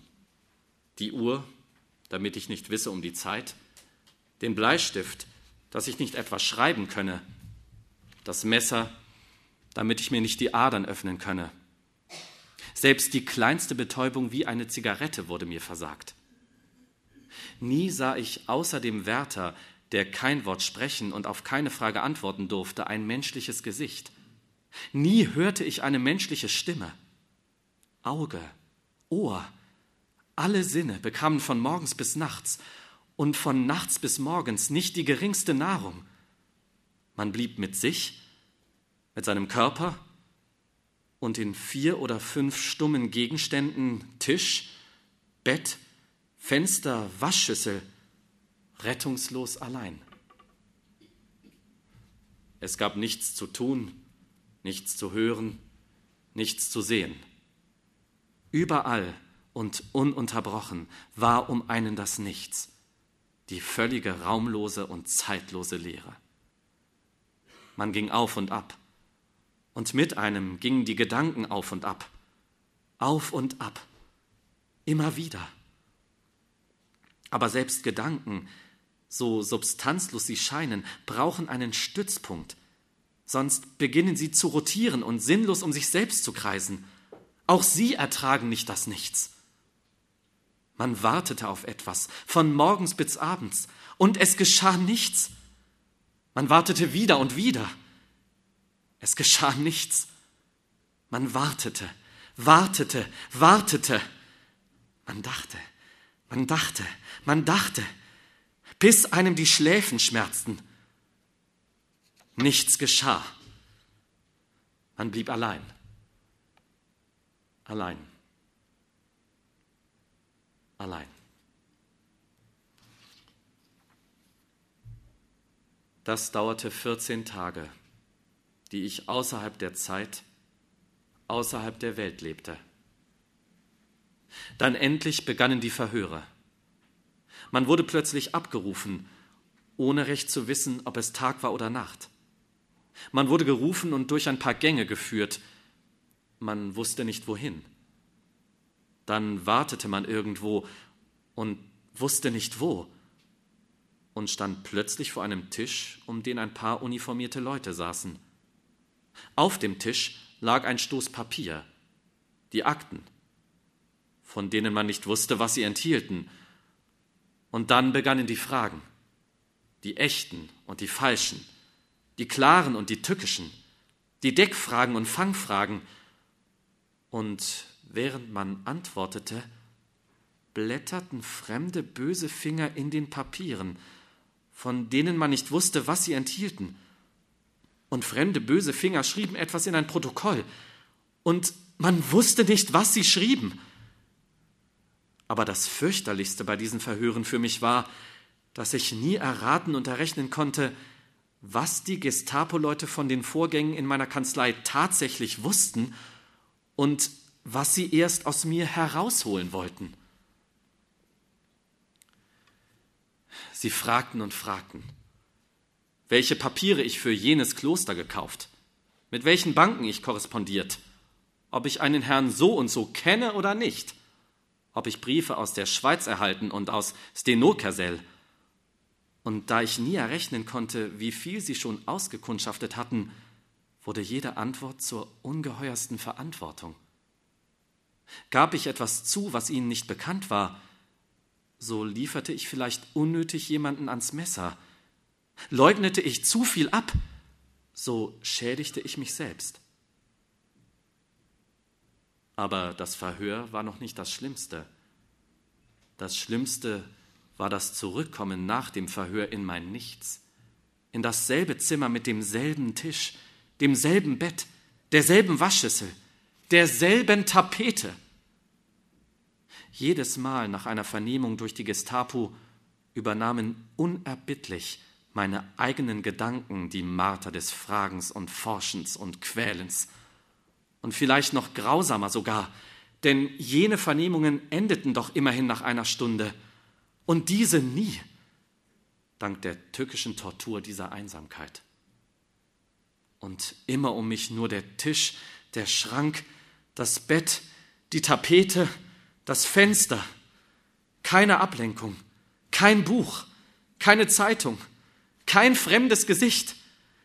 Die Uhr, damit ich nicht wisse um die Zeit, den Bleistift, dass ich nicht etwas schreiben könne, das Messer, damit ich mir nicht die Adern öffnen könne. Selbst die kleinste Betäubung wie eine Zigarette wurde mir versagt. Nie sah ich außer dem Wärter, der kein Wort sprechen und auf keine Frage antworten durfte, ein menschliches Gesicht. Nie hörte ich eine menschliche Stimme. Auge, Ohr, alle Sinne bekamen von morgens bis nachts und von nachts bis morgens nicht die geringste Nahrung. Man blieb mit sich, mit seinem Körper und in vier oder fünf stummen Gegenständen Tisch, Bett, Fenster, Waschschüssel, rettungslos allein. Es gab nichts zu tun, nichts zu hören, nichts zu sehen. Überall und ununterbrochen war um einen das Nichts, die völlige raumlose und zeitlose Leere. Man ging auf und ab, und mit einem gingen die Gedanken auf und ab, auf und ab, immer wieder. Aber selbst Gedanken, so substanzlos sie scheinen, brauchen einen Stützpunkt, sonst beginnen sie zu rotieren und sinnlos um sich selbst zu kreisen. Auch sie ertragen nicht das Nichts. Man wartete auf etwas, von morgens bis abends, und es geschah nichts. Man wartete wieder und wieder. Es geschah nichts. Man wartete, wartete, wartete. Man dachte, man dachte, man dachte, bis einem die Schläfen schmerzten. Nichts geschah. Man blieb allein. Allein. Allein. Das dauerte 14 Tage, die ich außerhalb der Zeit, außerhalb der Welt lebte. Dann endlich begannen die Verhöre. Man wurde plötzlich abgerufen, ohne recht zu wissen, ob es Tag war oder Nacht. Man wurde gerufen und durch ein paar Gänge geführt. Man wusste nicht wohin. Dann wartete man irgendwo und wusste nicht wo und stand plötzlich vor einem Tisch, um den ein paar uniformierte Leute saßen. Auf dem Tisch lag ein Stoß Papier, die Akten, von denen man nicht wusste, was sie enthielten. Und dann begannen die Fragen, die echten und die falschen, die klaren und die tückischen, die Deckfragen und Fangfragen. Und während man antwortete, blätterten fremde böse Finger in den Papieren, von denen man nicht wusste, was sie enthielten. Und fremde böse Finger schrieben etwas in ein Protokoll, und man wusste nicht, was sie schrieben. Aber das fürchterlichste bei diesen Verhören für mich war, dass ich nie erraten und errechnen konnte, was die Gestapo-Leute von den Vorgängen in meiner Kanzlei tatsächlich wussten und was sie erst aus mir herausholen wollten. Sie fragten und fragten, welche Papiere ich für jenes Kloster gekauft, mit welchen Banken ich korrespondiert, ob ich einen Herrn so und so kenne oder nicht, ob ich Briefe aus der Schweiz erhalten und aus Stenokersel. Und da ich nie errechnen konnte, wie viel sie schon ausgekundschaftet hatten, wurde jede Antwort zur ungeheuersten Verantwortung. Gab ich etwas zu, was ihnen nicht bekannt war, so lieferte ich vielleicht unnötig jemanden ans Messer. Leugnete ich zu viel ab, so schädigte ich mich selbst. Aber das Verhör war noch nicht das Schlimmste. Das Schlimmste war das Zurückkommen nach dem Verhör in mein Nichts, in dasselbe Zimmer mit demselben Tisch, demselben Bett, derselben Waschschüssel, derselben Tapete. Jedes Mal nach einer Vernehmung durch die Gestapo übernahmen unerbittlich meine eigenen Gedanken die Marter des Fragens und Forschens und Quälens. Und vielleicht noch grausamer sogar, denn jene Vernehmungen endeten doch immerhin nach einer Stunde und diese nie, dank der tückischen Tortur dieser Einsamkeit. Und immer um mich nur der Tisch, der Schrank, das Bett, die Tapete, das Fenster, keine Ablenkung, kein Buch, keine Zeitung, kein fremdes Gesicht,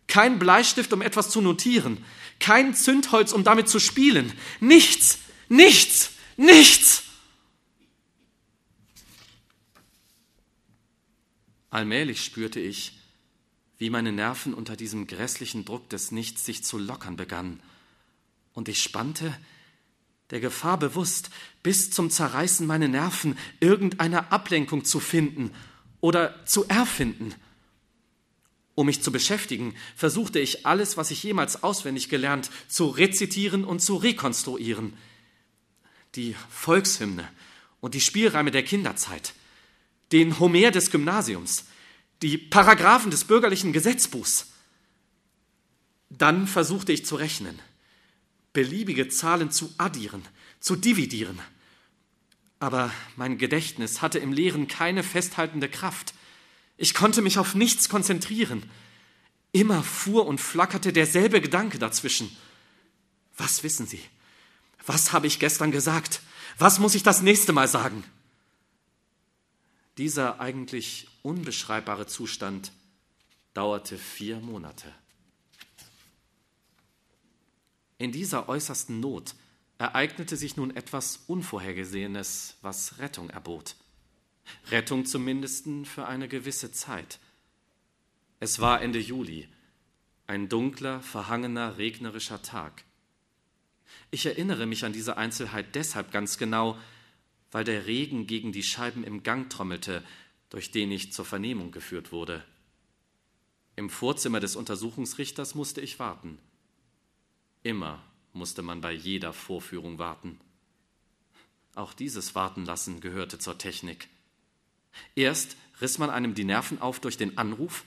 kein Bleistift, um etwas zu notieren, kein Zündholz, um damit zu spielen, nichts, nichts, nichts. Allmählich spürte ich, wie meine Nerven unter diesem grässlichen Druck des Nichts sich zu lockern begannen, und ich spannte, der Gefahr bewusst, bis zum Zerreißen meine Nerven irgendeine Ablenkung zu finden oder zu erfinden. Um mich zu beschäftigen, versuchte ich alles, was ich jemals auswendig gelernt, zu rezitieren und zu rekonstruieren. Die Volkshymne und die Spielreime der Kinderzeit, den Homer des Gymnasiums, die Paragraphen des bürgerlichen Gesetzbuchs. Dann versuchte ich zu rechnen beliebige Zahlen zu addieren, zu dividieren. Aber mein Gedächtnis hatte im Leeren keine festhaltende Kraft. Ich konnte mich auf nichts konzentrieren. Immer fuhr und flackerte derselbe Gedanke dazwischen. Was wissen Sie? Was habe ich gestern gesagt? Was muss ich das nächste Mal sagen? Dieser eigentlich unbeschreibbare Zustand dauerte vier Monate. In dieser äußersten Not ereignete sich nun etwas Unvorhergesehenes, was Rettung erbot. Rettung zumindest für eine gewisse Zeit. Es war Ende Juli, ein dunkler, verhangener, regnerischer Tag. Ich erinnere mich an diese Einzelheit deshalb ganz genau, weil der Regen gegen die Scheiben im Gang trommelte, durch den ich zur Vernehmung geführt wurde. Im Vorzimmer des Untersuchungsrichters musste ich warten. Immer musste man bei jeder Vorführung warten. Auch dieses Wartenlassen gehörte zur Technik. Erst riss man einem die Nerven auf durch den Anruf,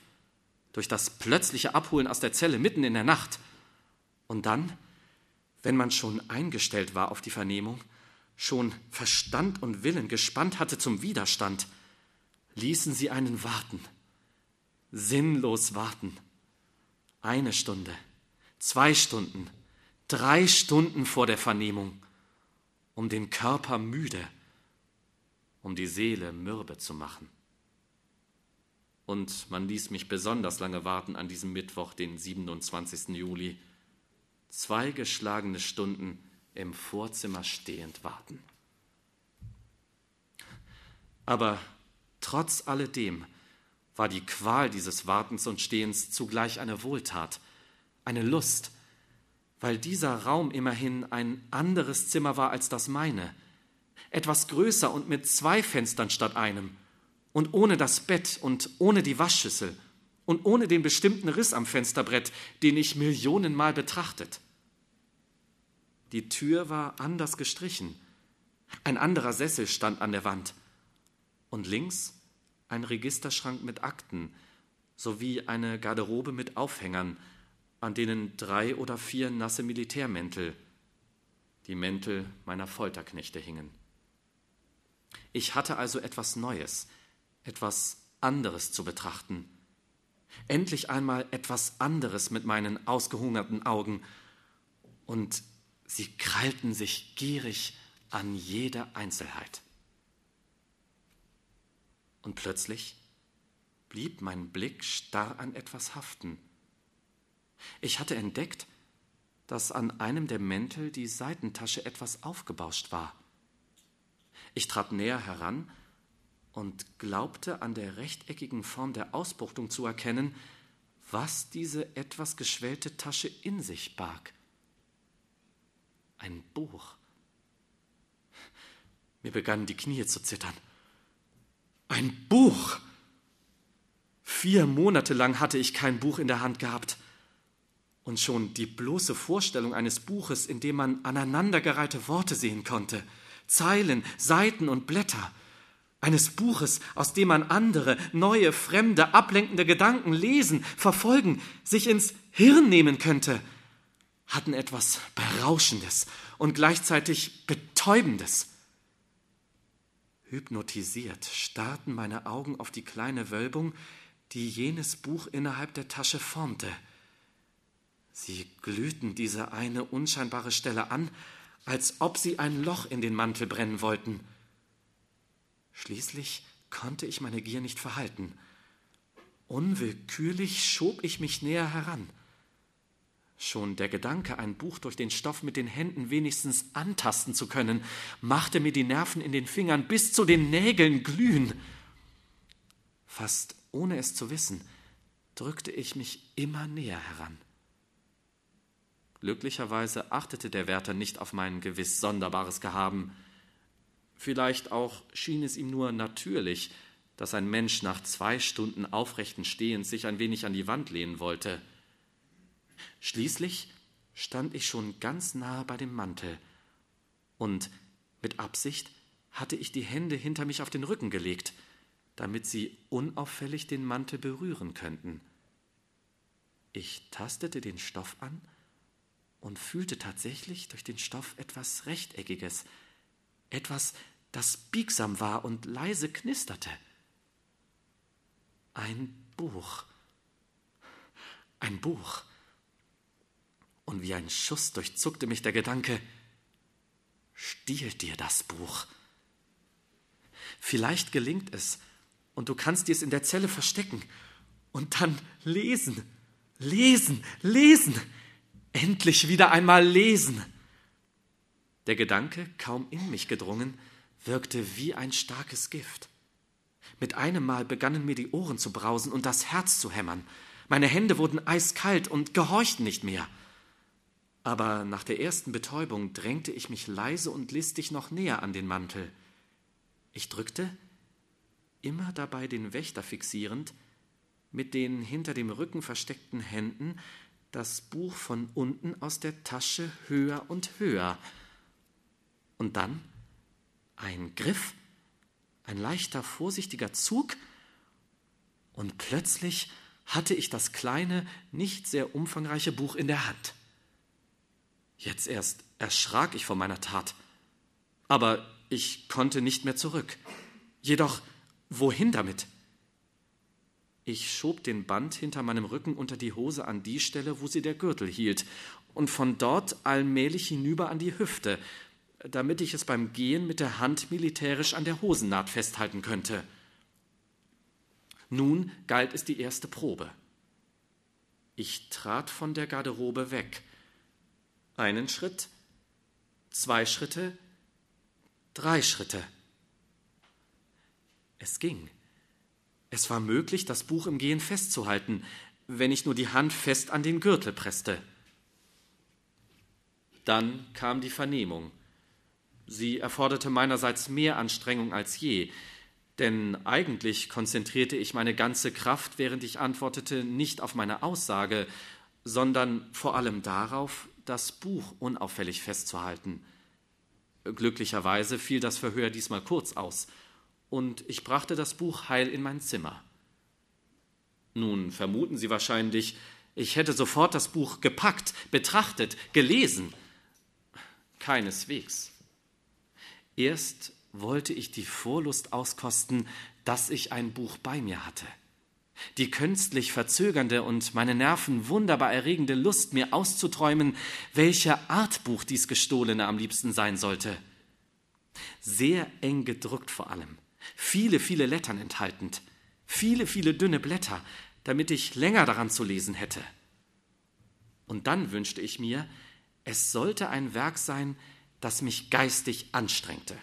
durch das plötzliche Abholen aus der Zelle mitten in der Nacht. Und dann, wenn man schon eingestellt war auf die Vernehmung, schon Verstand und Willen gespannt hatte zum Widerstand, ließen sie einen warten, sinnlos warten. Eine Stunde, zwei Stunden, drei Stunden vor der Vernehmung, um den Körper müde, um die Seele mürbe zu machen. Und man ließ mich besonders lange warten an diesem Mittwoch, den 27. Juli. Zwei geschlagene Stunden im Vorzimmer stehend warten. Aber trotz alledem war die Qual dieses Wartens und Stehens zugleich eine Wohltat, eine Lust, weil dieser Raum immerhin ein anderes Zimmer war als das meine, etwas größer und mit zwei Fenstern statt einem, und ohne das Bett und ohne die Waschschüssel und ohne den bestimmten Riss am Fensterbrett, den ich millionenmal betrachtet. Die Tür war anders gestrichen, ein anderer Sessel stand an der Wand, und links ein Registerschrank mit Akten sowie eine Garderobe mit Aufhängern, an denen drei oder vier nasse Militärmäntel, die Mäntel meiner Folterknechte hingen. Ich hatte also etwas Neues, etwas anderes zu betrachten. Endlich einmal etwas anderes mit meinen ausgehungerten Augen, und sie krallten sich gierig an jede Einzelheit. Und plötzlich blieb mein Blick starr an etwas haften, ich hatte entdeckt, dass an einem der Mäntel die Seitentasche etwas aufgebauscht war. Ich trat näher heran und glaubte an der rechteckigen Form der Ausbuchtung zu erkennen, was diese etwas geschwellte Tasche in sich barg. Ein Buch. Mir begannen die Knie zu zittern. Ein Buch! Vier Monate lang hatte ich kein Buch in der Hand gehabt. Und schon die bloße Vorstellung eines Buches, in dem man aneinandergereihte Worte sehen konnte, Zeilen, Seiten und Blätter, eines Buches, aus dem man andere, neue, fremde, ablenkende Gedanken lesen, verfolgen, sich ins Hirn nehmen könnte, hatten etwas Berauschendes und gleichzeitig Betäubendes. Hypnotisiert starrten meine Augen auf die kleine Wölbung, die jenes Buch innerhalb der Tasche formte. Sie glühten diese eine unscheinbare Stelle an, als ob sie ein Loch in den Mantel brennen wollten. Schließlich konnte ich meine Gier nicht verhalten. Unwillkürlich schob ich mich näher heran. Schon der Gedanke, ein Buch durch den Stoff mit den Händen wenigstens antasten zu können, machte mir die Nerven in den Fingern bis zu den Nägeln glühen. Fast ohne es zu wissen, drückte ich mich immer näher heran. Glücklicherweise achtete der Wärter nicht auf mein gewiss sonderbares Gehaben. Vielleicht auch schien es ihm nur natürlich, dass ein Mensch nach zwei Stunden aufrechten Stehens sich ein wenig an die Wand lehnen wollte. Schließlich stand ich schon ganz nahe bei dem Mantel, und mit Absicht hatte ich die Hände hinter mich auf den Rücken gelegt, damit sie unauffällig den Mantel berühren könnten. Ich tastete den Stoff an und fühlte tatsächlich durch den Stoff etwas Rechteckiges, etwas, das biegsam war und leise knisterte. Ein Buch. Ein Buch. Und wie ein Schuss durchzuckte mich der Gedanke, stiehl dir das Buch. Vielleicht gelingt es, und du kannst dir es in der Zelle verstecken und dann lesen, lesen, lesen, endlich wieder einmal lesen. Der Gedanke, kaum in mich gedrungen, wirkte wie ein starkes Gift. Mit einem Mal begannen mir die Ohren zu brausen und das Herz zu hämmern. Meine Hände wurden eiskalt und gehorchten nicht mehr. Aber nach der ersten Betäubung drängte ich mich leise und listig noch näher an den Mantel. Ich drückte, immer dabei den Wächter fixierend, mit den hinter dem Rücken versteckten Händen das Buch von unten aus der Tasche höher und höher, und dann ein Griff, ein leichter, vorsichtiger Zug, und plötzlich hatte ich das kleine, nicht sehr umfangreiche Buch in der Hand. Jetzt erst erschrak ich vor meiner Tat, aber ich konnte nicht mehr zurück. Jedoch, wohin damit? Ich schob den Band hinter meinem Rücken unter die Hose an die Stelle, wo sie der Gürtel hielt, und von dort allmählich hinüber an die Hüfte, damit ich es beim Gehen mit der Hand militärisch an der Hosennaht festhalten könnte. Nun galt es die erste Probe. Ich trat von der Garderobe weg. Einen Schritt, zwei Schritte, drei Schritte. Es ging. Es war möglich, das Buch im Gehen festzuhalten, wenn ich nur die Hand fest an den Gürtel presste. Dann kam die Vernehmung. Sie erforderte meinerseits mehr Anstrengung als je, denn eigentlich konzentrierte ich meine ganze Kraft, während ich antwortete, nicht auf meine Aussage, sondern vor allem darauf, das Buch unauffällig festzuhalten. Glücklicherweise fiel das Verhör diesmal kurz aus, und ich brachte das Buch heil in mein Zimmer. Nun vermuten Sie wahrscheinlich, ich hätte sofort das Buch gepackt, betrachtet, gelesen. Keineswegs. Erst wollte ich die Vorlust auskosten, dass ich ein Buch bei mir hatte. Die künstlich verzögernde und meine Nerven wunderbar erregende Lust, mir auszuträumen, welcher Art Buch dies gestohlene am liebsten sein sollte. Sehr eng gedruckt vor allem, viele, viele Lettern enthaltend, viele, viele dünne Blätter, damit ich länger daran zu lesen hätte. Und dann wünschte ich mir, es sollte ein Werk sein, das mich geistig anstrengte.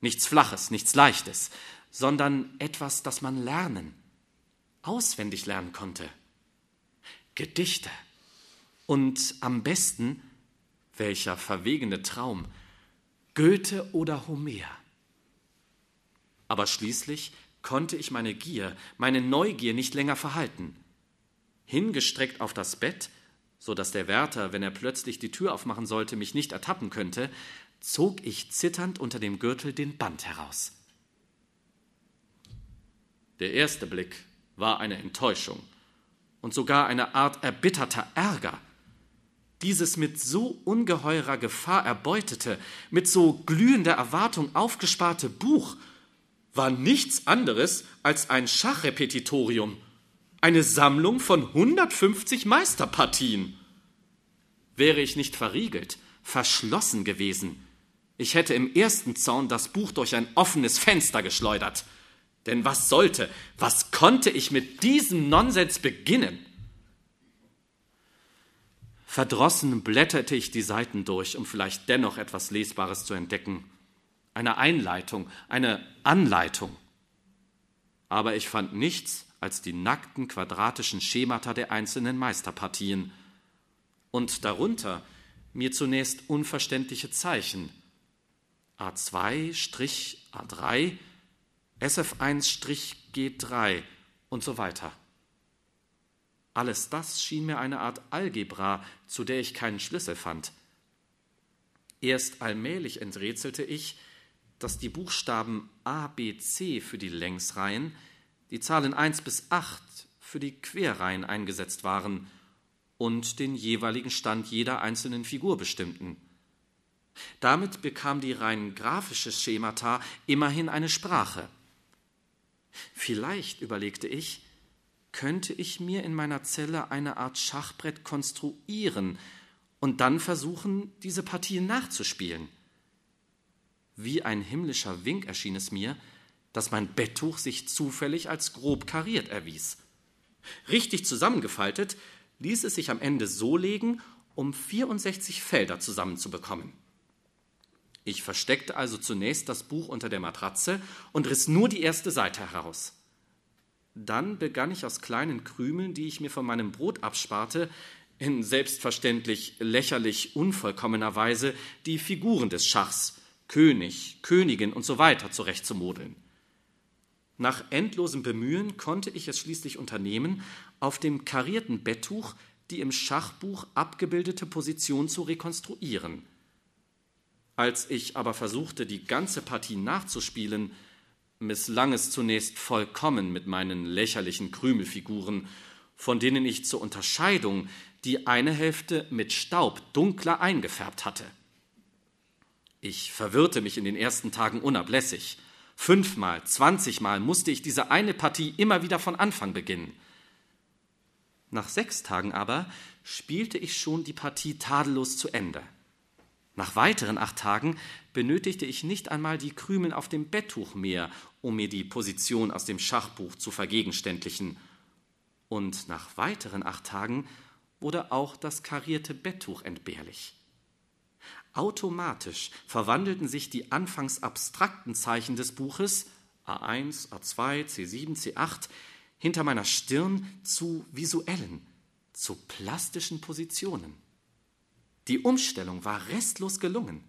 Nichts Flaches, nichts Leichtes, sondern etwas, das man lernen, auswendig lernen konnte. Gedichte. Und am besten, welcher verwegene Traum, Goethe oder Homer. Aber schließlich konnte ich meine Gier, meine Neugier nicht länger verhalten. Hingestreckt auf das Bett, so dass der Wärter, wenn er plötzlich die Tür aufmachen sollte, mich nicht ertappen könnte, zog ich zitternd unter dem Gürtel den Band heraus. Der erste Blick war eine Enttäuschung und sogar eine Art erbitterter Ärger. Dieses mit so ungeheurer Gefahr erbeutete, mit so glühender Erwartung aufgesparte Buch war nichts anderes als ein Schachrepetitorium, eine Sammlung von 150 Meisterpartien. Wäre ich nicht verriegelt, verschlossen gewesen, ich hätte im ersten Zaun das Buch durch ein offenes Fenster geschleudert. Denn was sollte, was konnte ich mit diesem Nonsens beginnen? Verdrossen blätterte ich die Seiten durch, um vielleicht dennoch etwas Lesbares zu entdecken. Eine Einleitung, eine Anleitung. Aber ich fand nichts als die nackten quadratischen Schemata der einzelnen Meisterpartien. Und darunter mir zunächst unverständliche Zeichen. A2, A3, SF1-G3 und so weiter. Alles das schien mir eine Art Algebra, zu der ich keinen Schlüssel fand. Erst allmählich enträtselte ich, dass die Buchstaben A, B, C für die Längsreihen, die Zahlen 1 bis 8 für die Querreihen eingesetzt waren und den jeweiligen Stand jeder einzelnen Figur bestimmten. Damit bekam die rein grafische Schemata immerhin eine Sprache. Vielleicht, überlegte ich, könnte ich mir in meiner Zelle eine Art Schachbrett konstruieren und dann versuchen, diese Partien nachzuspielen. Wie ein himmlischer Wink erschien es mir, dass mein Betttuch sich zufällig als grob kariert erwies. Richtig zusammengefaltet ließ es sich am Ende so legen, um 64 Felder zusammenzubekommen. Ich versteckte also zunächst das Buch unter der Matratze und riss nur die erste Seite heraus. Dann begann ich aus kleinen Krümeln, die ich mir von meinem Brot absparte, in selbstverständlich lächerlich unvollkommener Weise die Figuren des Schachs, König, Königin und so weiter zurechtzumodeln. Nach endlosem Bemühen konnte ich es schließlich unternehmen, auf dem karierten Betttuch die im Schachbuch abgebildete Position zu rekonstruieren. Als ich aber versuchte, die ganze Partie nachzuspielen, misslang es zunächst vollkommen mit meinen lächerlichen Krümelfiguren, von denen ich zur Unterscheidung die eine Hälfte mit Staub dunkler eingefärbt hatte. Ich verwirrte mich in den ersten Tagen unablässig. Fünfmal, zwanzigmal musste ich diese eine Partie immer wieder von Anfang beginnen. Nach sechs Tagen aber spielte ich schon die Partie tadellos zu Ende. Nach weiteren acht Tagen benötigte ich nicht einmal die Krümel auf dem Betttuch mehr, um mir die Position aus dem Schachbuch zu vergegenständlichen. Und nach weiteren acht Tagen wurde auch das karierte Betttuch entbehrlich. Automatisch verwandelten sich die anfangs abstrakten Zeichen des Buches A1, A2, C7, C8 hinter meiner Stirn zu visuellen, zu plastischen Positionen. Die Umstellung war restlos gelungen.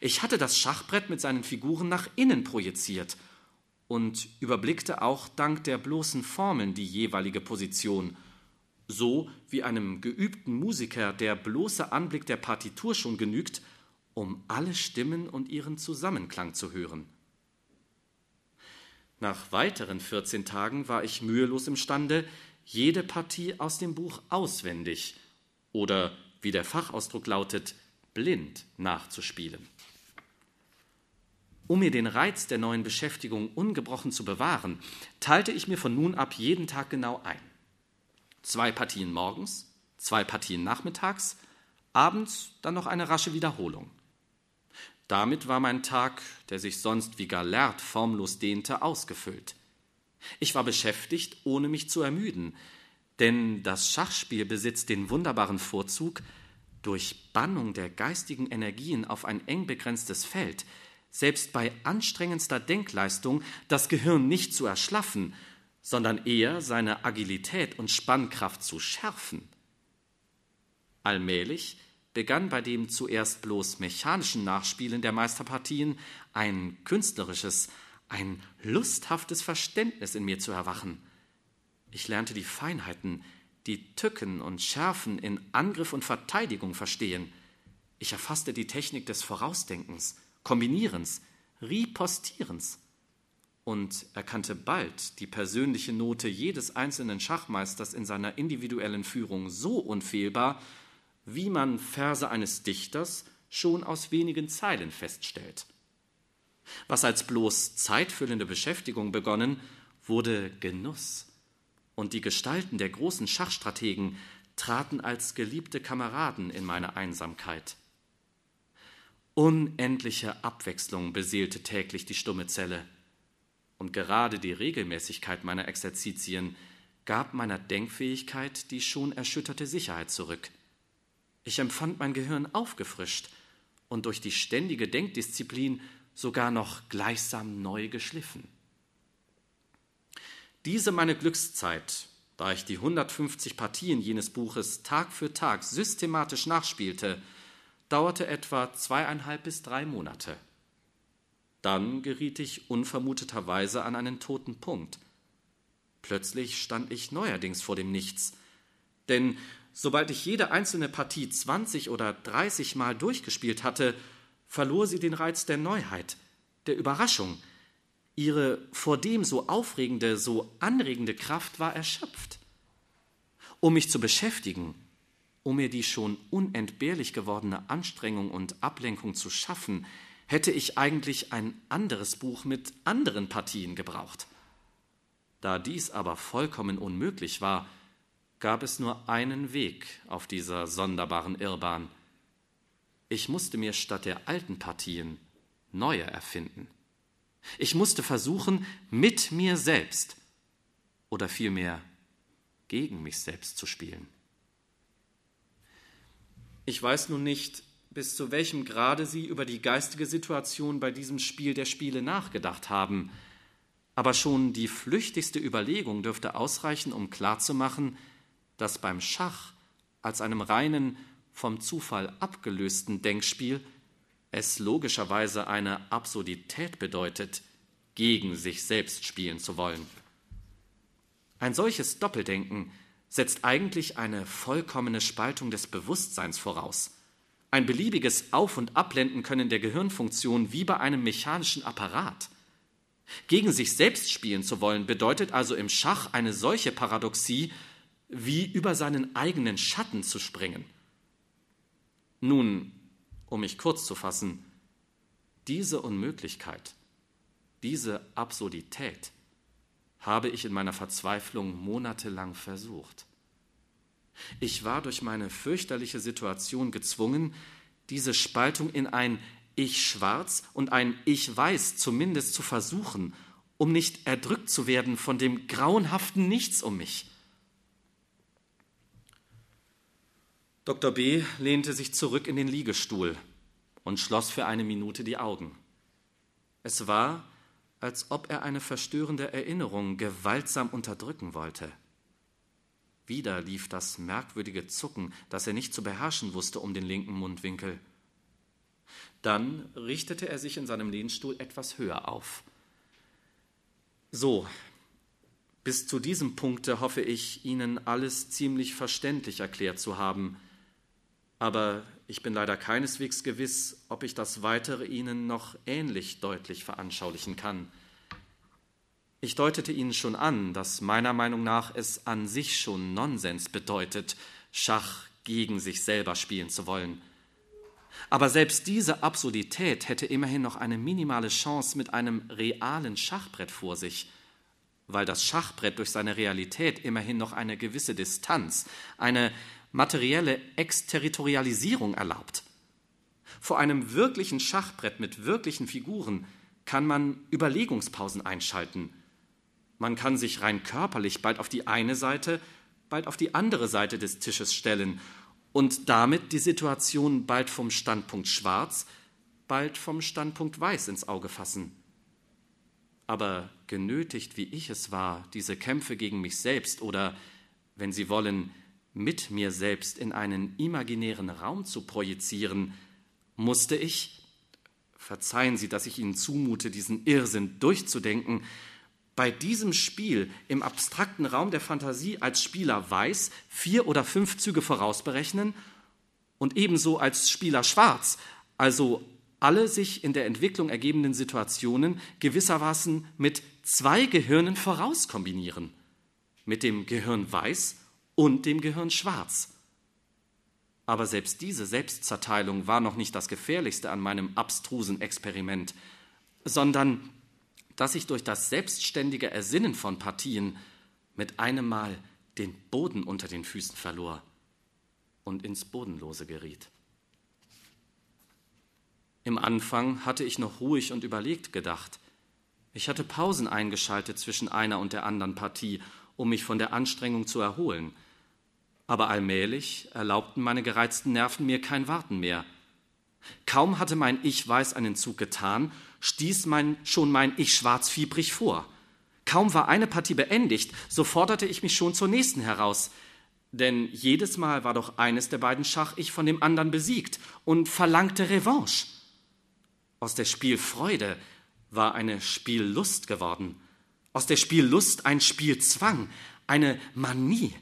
Ich hatte das Schachbrett mit seinen Figuren nach innen projiziert und überblickte auch dank der bloßen Formeln die jeweilige Position, so wie einem geübten Musiker der bloße Anblick der Partitur schon genügt, um alle Stimmen und ihren Zusammenklang zu hören. Nach weiteren 14 Tagen war ich mühelos imstande, jede Partie aus dem Buch auswendig oder wie der Fachausdruck lautet, blind nachzuspielen. Um mir den Reiz der neuen Beschäftigung ungebrochen zu bewahren, teilte ich mir von nun ab jeden Tag genau ein. Zwei Partien morgens, zwei Partien nachmittags, abends dann noch eine rasche Wiederholung. Damit war mein Tag, der sich sonst wie Galert formlos dehnte, ausgefüllt. Ich war beschäftigt, ohne mich zu ermüden, denn das Schachspiel besitzt den wunderbaren Vorzug, durch Bannung der geistigen Energien auf ein eng begrenztes Feld selbst bei anstrengendster Denkleistung das Gehirn nicht zu erschlaffen, sondern eher seine Agilität und Spannkraft zu schärfen. Allmählich begann bei dem zuerst bloß mechanischen Nachspielen der Meisterpartien ein künstlerisches, ein lusthaftes Verständnis in mir zu erwachen. Ich lernte die Feinheiten, die Tücken und Schärfen in Angriff und Verteidigung verstehen. Ich erfasste die Technik des Vorausdenkens, Kombinierens, Ripostierens und erkannte bald die persönliche Note jedes einzelnen Schachmeisters in seiner individuellen Führung so unfehlbar, wie man Verse eines Dichters schon aus wenigen Zeilen feststellt. Was als bloß zeitfüllende Beschäftigung begonnen, wurde Genuss, und die Gestalten der großen Schachstrategen traten als geliebte Kameraden in meine Einsamkeit. Unendliche Abwechslung beseelte täglich die stumme Zelle, und gerade die Regelmäßigkeit meiner Exerzitien gab meiner Denkfähigkeit die schon erschütterte Sicherheit zurück. Ich empfand mein Gehirn aufgefrischt und durch die ständige Denkdisziplin sogar noch gleichsam neu geschliffen. Diese meine Glückszeit, da ich die 150 Partien jenes Buches Tag für Tag systematisch nachspielte, dauerte etwa zweieinhalb bis drei Monate. Dann geriet ich unvermuteterweise an einen toten Punkt. Plötzlich stand ich neuerdings vor dem Nichts, denn sobald ich jede einzelne Partie 20 oder 30 Mal durchgespielt hatte, verlor sie den Reiz der Neuheit, der Überraschung. Ihre vor dem so aufregende, so anregende Kraft war erschöpft. Um mich zu beschäftigen, um mir die schon unentbehrlich gewordene Anstrengung und Ablenkung zu schaffen, hätte ich eigentlich ein anderes Buch mit anderen Partien gebraucht. Da dies aber vollkommen unmöglich war, gab es nur einen Weg auf dieser sonderbaren Irrbahn. Ich musste mir statt der alten Partien neue erfinden. Ich musste versuchen, mit mir selbst oder vielmehr gegen mich selbst zu spielen. Ich weiß nun nicht, bis zu welchem Grade Sie über die geistige Situation bei diesem Spiel der Spiele nachgedacht haben, aber schon die flüchtigste Überlegung dürfte ausreichen, um klarzumachen, dass beim Schach als einem reinen, vom Zufall abgelösten Denkspiel es logischerweise eine Absurdität bedeutet, gegen sich selbst spielen zu wollen. Ein solches Doppeldenken setzt eigentlich eine vollkommene Spaltung des Bewusstseins voraus. Ein beliebiges Auf- und Abblenden können der Gehirnfunktion wie bei einem mechanischen Apparat. Gegen sich selbst spielen zu wollen bedeutet also im Schach eine solche Paradoxie, wie über seinen eigenen Schatten zu springen. Nun, um mich kurz zu fassen, diese Unmöglichkeit, diese Absurdität habe ich in meiner Verzweiflung monatelang versucht. Ich war durch meine fürchterliche Situation gezwungen, diese Spaltung in ein Ich schwarz und ein Ich weiß zumindest zu versuchen, um nicht erdrückt zu werden von dem grauenhaften Nichts um mich. Dr. B. lehnte sich zurück in den Liegestuhl und schloss für eine Minute die Augen. Es war, als ob er eine verstörende Erinnerung gewaltsam unterdrücken wollte. Wieder lief das merkwürdige Zucken, das er nicht zu beherrschen wusste, um den linken Mundwinkel. Dann richtete er sich in seinem Lehnstuhl etwas höher auf. So, bis zu diesem Punkte hoffe ich, Ihnen alles ziemlich verständlich erklärt zu haben aber ich bin leider keineswegs gewiss, ob ich das Weitere Ihnen noch ähnlich deutlich veranschaulichen kann. Ich deutete Ihnen schon an, dass meiner Meinung nach es an sich schon Nonsens bedeutet, Schach gegen sich selber spielen zu wollen. Aber selbst diese Absurdität hätte immerhin noch eine minimale Chance mit einem realen Schachbrett vor sich, weil das Schachbrett durch seine Realität immerhin noch eine gewisse Distanz, eine materielle Exterritorialisierung erlaubt. Vor einem wirklichen Schachbrett mit wirklichen Figuren kann man Überlegungspausen einschalten. Man kann sich rein körperlich bald auf die eine Seite, bald auf die andere Seite des Tisches stellen und damit die Situation bald vom Standpunkt schwarz, bald vom Standpunkt Weiß ins Auge fassen. Aber genötigt, wie ich es war, diese Kämpfe gegen mich selbst oder, wenn Sie wollen, mit mir selbst in einen imaginären Raum zu projizieren, musste ich, verzeihen Sie, dass ich Ihnen zumute, diesen Irrsinn durchzudenken, bei diesem Spiel im abstrakten Raum der Fantasie als Spieler weiß vier oder fünf Züge vorausberechnen und ebenso als Spieler schwarz, also alle sich in der Entwicklung ergebenden Situationen gewissermaßen mit zwei Gehirnen vorauskombinieren, mit dem Gehirn weiß und dem Gehirn schwarz. Aber selbst diese Selbstzerteilung war noch nicht das Gefährlichste an meinem abstrusen Experiment, sondern dass ich durch das selbstständige Ersinnen von Partien mit einem Mal den Boden unter den Füßen verlor und ins Bodenlose geriet. Im Anfang hatte ich noch ruhig und überlegt gedacht. Ich hatte Pausen eingeschaltet zwischen einer und der anderen Partie, um mich von der Anstrengung zu erholen. Aber allmählich erlaubten meine gereizten Nerven mir kein Warten mehr. Kaum hatte mein Ich weiß einen Zug getan, stieß mein, schon mein Ich schwarz fiebrig vor. Kaum war eine Partie beendigt, so forderte ich mich schon zur nächsten heraus. Denn jedes Mal war doch eines der beiden Schach-Ich von dem anderen besiegt und verlangte Revanche. Aus der Spielfreude war eine Spiellust geworden. Aus der Spiellust ein Spielzwang, eine Manie,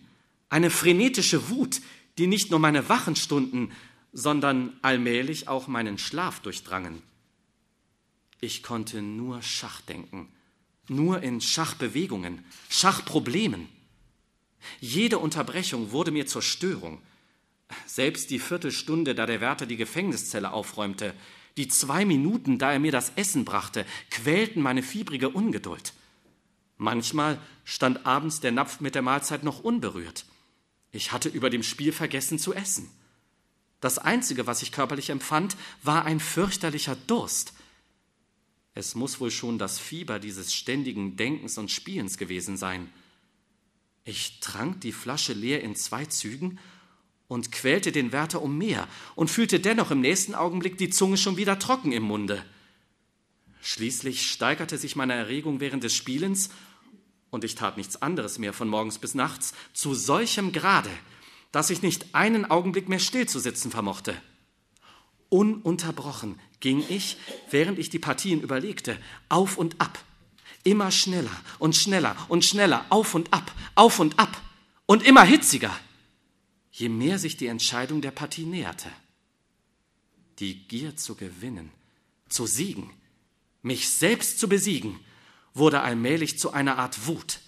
eine frenetische Wut, die nicht nur meine wachen Stunden, sondern allmählich auch meinen Schlaf durchdrangen. Ich konnte nur Schach denken, nur in Schachbewegungen, Schachproblemen. Jede Unterbrechung wurde mir zur Störung. Selbst die Viertelstunde, da der Wärter die Gefängniszelle aufräumte, die zwei Minuten, da er mir das Essen brachte, quälten meine fiebrige Ungeduld. Manchmal stand abends der Napf mit der Mahlzeit noch unberührt. Ich hatte über dem Spiel vergessen zu essen. Das Einzige, was ich körperlich empfand, war ein fürchterlicher Durst. Es muss wohl schon das Fieber dieses ständigen Denkens und Spielens gewesen sein. Ich trank die Flasche leer in zwei Zügen und quälte den Wärter um mehr und fühlte dennoch im nächsten Augenblick die Zunge schon wieder trocken im Munde. Schließlich steigerte sich meine Erregung während des Spielens und ich tat nichts anderes mehr von morgens bis nachts, zu solchem Grade, dass ich nicht einen Augenblick mehr stillzusitzen vermochte. Ununterbrochen ging ich, während ich die Partien überlegte, auf und ab, immer schneller und schneller und schneller, auf und ab, auf und ab und immer hitziger, je mehr sich die Entscheidung der Partie näherte. Die Gier zu gewinnen, zu siegen, mich selbst zu besiegen, wurde allmählich zu einer Art Wut.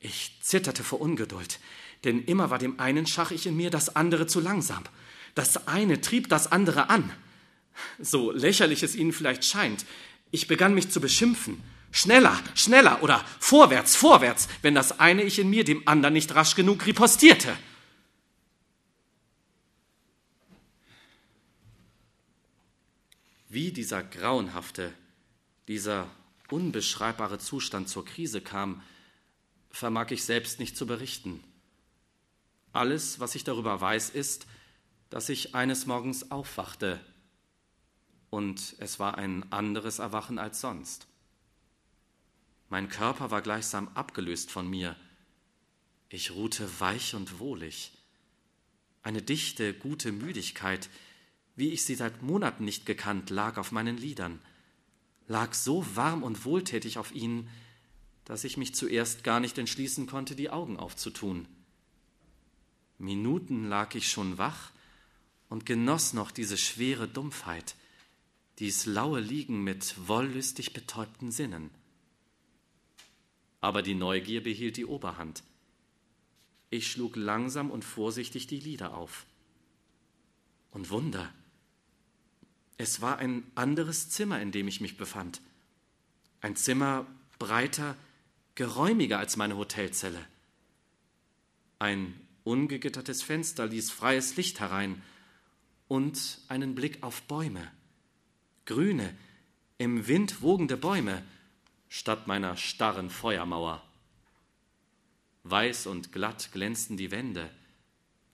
Ich zitterte vor Ungeduld, denn immer war dem einen Schach ich in mir, das andere zu langsam. Das eine trieb das andere an. So lächerlich es Ihnen vielleicht scheint, ich begann mich zu beschimpfen. Schneller, schneller oder vorwärts, vorwärts, wenn das eine ich in mir dem anderen nicht rasch genug ripostierte. Wie dieser grauenhafte, dieser unbeschreibbare Zustand zur Krise kam, vermag ich selbst nicht zu berichten. Alles, was ich darüber weiß, ist, dass ich eines Morgens aufwachte und es war ein anderes Erwachen als sonst. Mein Körper war gleichsam abgelöst von mir. Ich ruhte weich und wohlig. Eine dichte, gute Müdigkeit, wie ich sie seit Monaten nicht gekannt, lag auf meinen Lidern lag so warm und wohltätig auf ihnen, dass ich mich zuerst gar nicht entschließen konnte, die Augen aufzutun. Minuten lag ich schon wach und genoss noch diese schwere Dumpfheit, dies laue Liegen mit wollüstig betäubten Sinnen. Aber die Neugier behielt die Oberhand. Ich schlug langsam und vorsichtig die Lider auf. Und Wunder, es war ein anderes Zimmer, in dem ich mich befand. Ein Zimmer breiter, geräumiger als meine Hotelzelle. Ein ungegittertes Fenster ließ freies Licht herein und einen Blick auf Bäume. Grüne, im Wind wogende Bäume statt meiner starren Feuermauer. Weiß und glatt glänzten die Wände,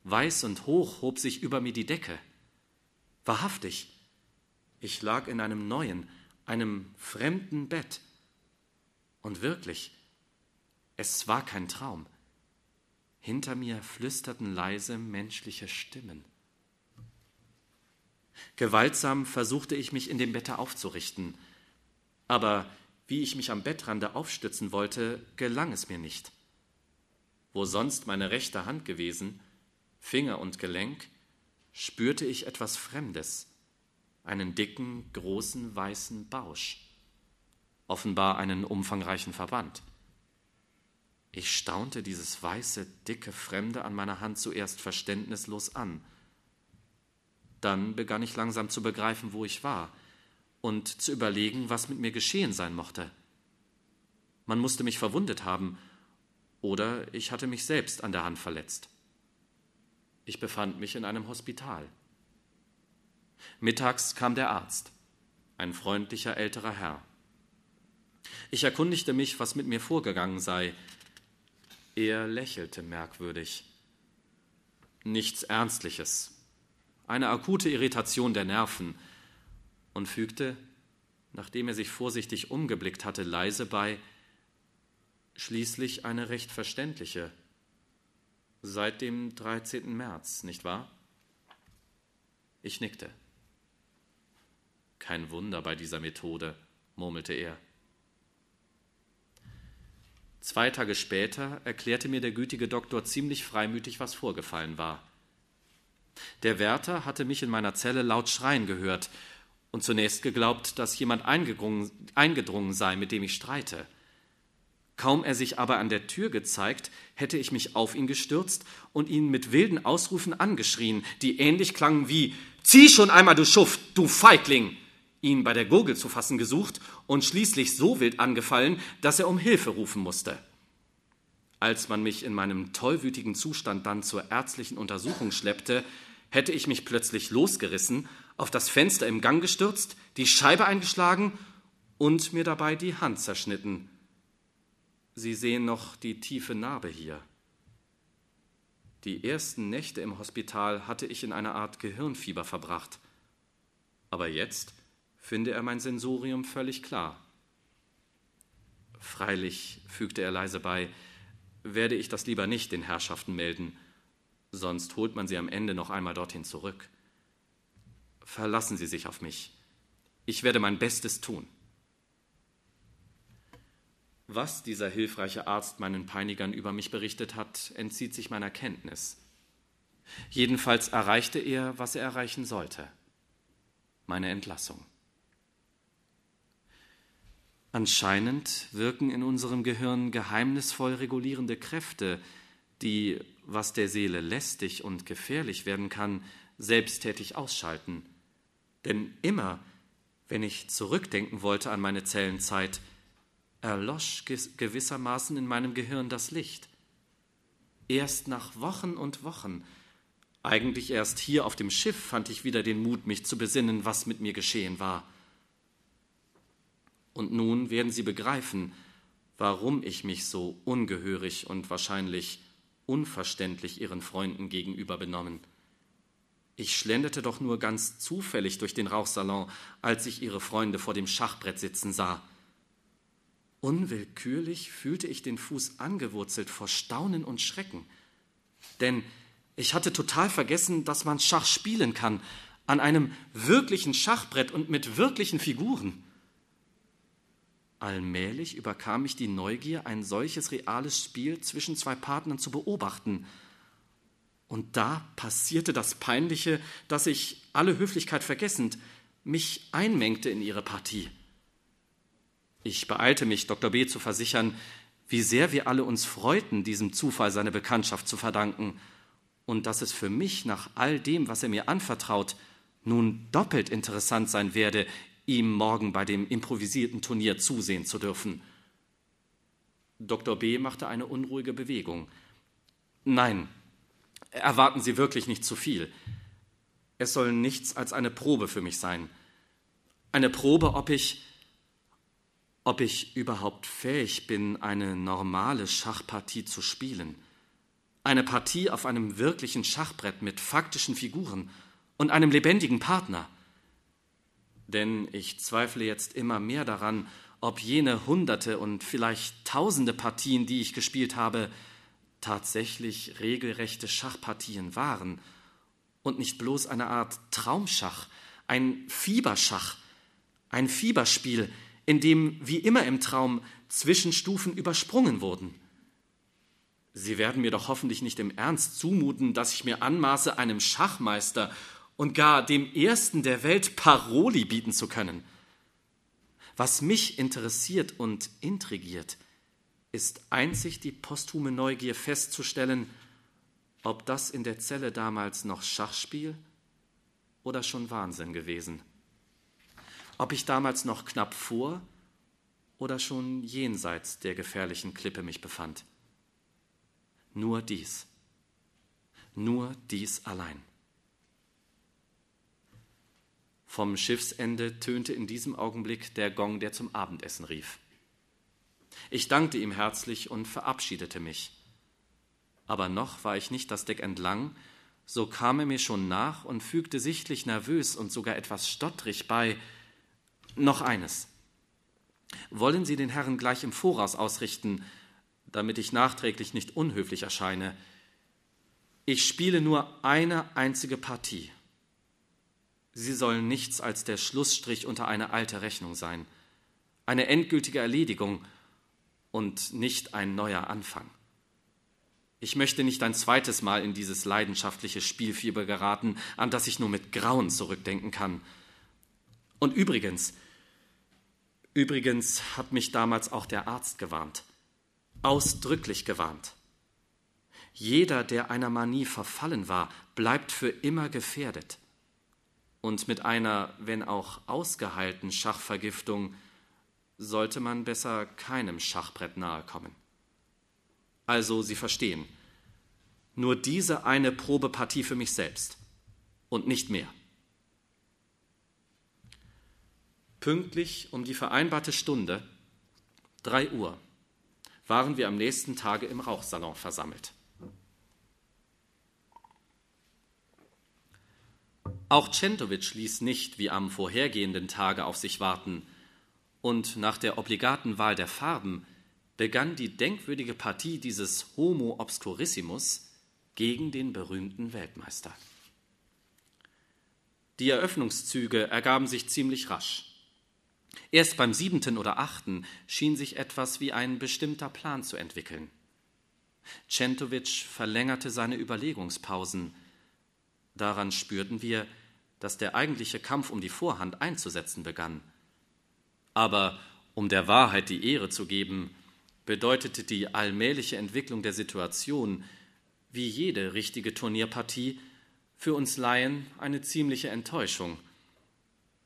weiß und hoch hob sich über mir die Decke. Wahrhaftig, Ich lag in einem neuen, einem fremden Bett. Und wirklich, es war kein Traum. Hinter mir flüsterten leise menschliche Stimmen. Gewaltsam versuchte ich mich in dem Bette aufzurichten, aber wie ich mich am Bettrande aufstützen wollte, gelang es mir nicht. Wo sonst meine rechte Hand gewesen, Finger und Gelenk, spürte ich etwas Fremdes, einen dicken, großen, weißen Bausch, offenbar einen umfangreichen Verband. Ich staunte dieses weiße, dicke Fremde an meiner Hand zuerst verständnislos an. Dann begann ich langsam zu begreifen, wo ich war und zu überlegen, was mit mir geschehen sein mochte. Man musste mich verwundet haben, oder ich hatte mich selbst an der Hand verletzt. Ich befand mich in einem Hospital. Mittags kam der Arzt, ein freundlicher älterer Herr. Ich erkundigte mich, was mit mir vorgegangen sei. Er lächelte merkwürdig. Nichts Ernstliches, eine akute Irritation der Nerven, und fügte, nachdem er sich vorsichtig umgeblickt hatte, leise bei, schließlich eine recht verständliche, seit dem 13. März, nicht wahr? Ich nickte. Kein Wunder bei dieser Methode, murmelte er. Zwei Tage später erklärte mir der gütige Doktor ziemlich freimütig, was vorgefallen war. Der Wärter hatte mich in meiner Zelle laut schreien gehört und zunächst geglaubt, dass jemand eingedrungen, sei, mit dem ich streite. Kaum er sich aber an der Tür gezeigt, hätte ich mich auf ihn gestürzt und ihn mit wilden Ausrufen angeschrien, die ähnlich klangen wie Zieh schon einmal, du Schuft, du Feigling! Ihn bei der Gurgel zu fassen gesucht und schließlich so wild angefallen, dass er um Hilfe rufen musste. Als man mich in meinem tollwütigen Zustand dann zur ärztlichen Untersuchung schleppte, hätte ich mich plötzlich losgerissen, auf das Fenster im Gang gestürzt, die Scheibe eingeschlagen und mir dabei die Hand zerschnitten, Sie sehen noch die tiefe Narbe hier. Die ersten Nächte im Hospital hatte ich in einer Art Gehirnfieber verbracht. Aber jetzt finde er mein Sensorium völlig klar. Freilich, fügte er leise bei, werde ich das lieber nicht den Herrschaften melden, sonst holt man sie am Ende noch einmal dorthin zurück. Verlassen Sie sich auf mich. Ich werde mein Bestes tun. Was dieser hilfreiche Arzt meinen Peinigern über mich berichtet hat, entzieht sich meiner Kenntnis. Jedenfalls erreichte er, was er erreichen sollte meine Entlassung. Anscheinend wirken in unserem Gehirn geheimnisvoll regulierende Kräfte, die, was der Seele lästig und gefährlich werden kann, selbsttätig ausschalten. Denn immer, wenn ich zurückdenken wollte an meine Zellenzeit, erlosch gewissermaßen in meinem Gehirn das Licht. Erst nach Wochen und Wochen, eigentlich erst hier auf dem Schiff, fand ich wieder den Mut, mich zu besinnen, was mit mir geschehen war. Und nun werden Sie begreifen, warum ich mich so ungehörig und wahrscheinlich unverständlich Ihren Freunden gegenüber benommen. Ich schlenderte doch nur ganz zufällig durch den Rauchsalon, als ich Ihre Freunde vor dem Schachbrett sitzen sah. Unwillkürlich fühlte ich den Fuß angewurzelt vor Staunen und Schrecken. Denn ich hatte total vergessen, dass man Schach spielen kann, an einem wirklichen Schachbrett und mit wirklichen Figuren. Allmählich überkam mich die Neugier, ein solches reales Spiel zwischen zwei Partnern zu beobachten. Und da passierte das Peinliche, dass ich, alle Höflichkeit vergessend, mich einmengte in ihre Partie. Ich beeilte mich, Dr. B. zu versichern, wie sehr wir alle uns freuten, diesem Zufall seine Bekanntschaft zu verdanken, und dass es für mich nach all dem, was er mir anvertraut, nun doppelt interessant sein werde, ihm morgen bei dem improvisierten Turnier zusehen zu dürfen. Dr. B. machte eine unruhige Bewegung. Nein, erwarten Sie wirklich nicht zu viel. Es soll nichts als eine Probe für mich sein. Eine Probe, ob ich ob ich überhaupt fähig bin, eine normale Schachpartie zu spielen. Eine Partie auf einem wirklichen Schachbrett mit faktischen Figuren und einem lebendigen Partner. Denn ich zweifle jetzt immer mehr daran, ob jene hunderte und vielleicht tausende Partien, die ich gespielt habe, tatsächlich regelrechte Schachpartien waren und nicht bloß eine Art Traumschach, ein Fieberschach, ein Fieberspiel, in dem wie immer im Traum Zwischenstufen übersprungen wurden. Sie werden mir doch hoffentlich nicht im Ernst zumuten, dass ich mir anmaße, einem Schachmeister und gar dem Ersten der Welt Paroli bieten zu können. Was mich interessiert und intrigiert, ist einzig die posthume Neugier festzustellen, ob das in der Zelle damals noch Schachspiel oder schon Wahnsinn gewesen. Ob ich damals noch knapp vor oder schon jenseits der gefährlichen Klippe mich befand. Nur dies, nur dies allein. Vom Schiffsende tönte in diesem Augenblick der Gong, der zum Abendessen rief. Ich dankte ihm herzlich und verabschiedete mich. Aber noch war ich nicht das Deck entlang, so kam er mir schon nach und fügte sichtlich nervös und sogar etwas stottrig bei Noch eines. Wollen Sie den Herren gleich im Voraus ausrichten, damit ich nachträglich nicht unhöflich erscheine. Ich spiele nur eine einzige Partie. Sie sollen nichts als der Schlussstrich unter eine alte Rechnung sein, eine endgültige Erledigung und nicht ein neuer Anfang. Ich möchte nicht ein zweites Mal in dieses leidenschaftliche Spielfieber geraten, an das ich nur mit Grauen zurückdenken kann. Und übrigens, übrigens hat mich damals auch der Arzt gewarnt, ausdrücklich gewarnt. Jeder, der einer Manie verfallen war, bleibt für immer gefährdet und mit einer, wenn auch ausgeheilten Schachvergiftung sollte man besser keinem Schachbrett nahe kommen. Also, Sie verstehen, nur diese eine Probepartie für mich selbst und nicht mehr. Pünktlich um die vereinbarte Stunde, drei Uhr, waren wir am nächsten Tage im Rauchsalon versammelt. Auch Centovic ließ nicht wie am vorhergehenden Tage auf sich warten, und nach der obligaten Wahl der Farben begann die denkwürdige Partie dieses Homo obscurissimus gegen den berühmten Weltmeister. Die Eröffnungszüge ergaben sich ziemlich rasch. Erst beim siebenten oder achten schien sich etwas wie ein bestimmter Plan zu entwickeln. Centovic verlängerte seine Überlegungspausen. Daran spürten wir, dass der eigentliche Kampf um die Vorhand einzusetzen begann. Aber um der Wahrheit die Ehre zu geben, bedeutete die allmähliche Entwicklung der Situation, wie jede richtige Turnierpartie, für uns Laien eine ziemliche Enttäuschung.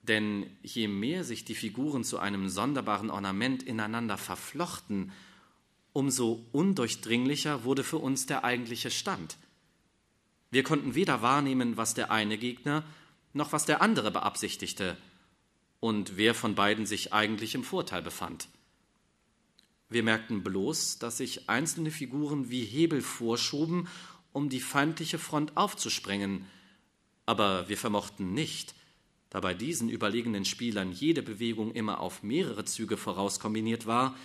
Denn je mehr sich die Figuren zu einem sonderbaren Ornament ineinander verflochten, umso undurchdringlicher wurde für uns der eigentliche Stand. Wir konnten weder wahrnehmen, was der eine Gegner noch was der andere beabsichtigte und wer von beiden sich eigentlich im Vorteil befand. Wir merkten bloß, dass sich einzelne Figuren wie Hebel vorschoben, um die feindliche Front aufzusprengen, aber wir vermochten nicht, da bei diesen überlegenen Spielern jede Bewegung immer auf mehrere Züge voraus kombiniert war,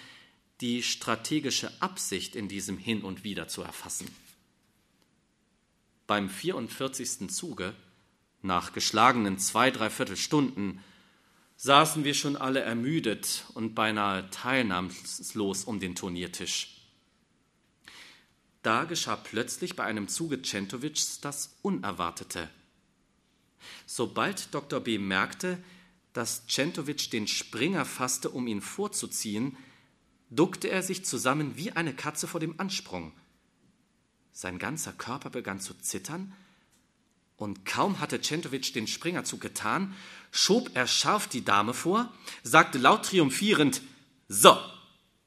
die strategische Absicht in diesem Hin und Wider zu erfassen. Beim 44. Zuge nach geschlagenen zwei, dreiviertel Stunden saßen wir schon alle ermüdet und beinahe teilnahmslos um den Turniertisch. Da geschah plötzlich bei einem Zuge Centovics das Unerwartete. Sobald Dr. B. merkte, dass Centovic den Springer fasste, um ihn vorzuziehen, duckte er sich zusammen wie eine Katze vor dem Ansprung. Sein ganzer Körper begann zu zittern und kaum hatte Centovic den Springerzug getan, schob er scharf die Dame vor, sagte laut triumphierend, so,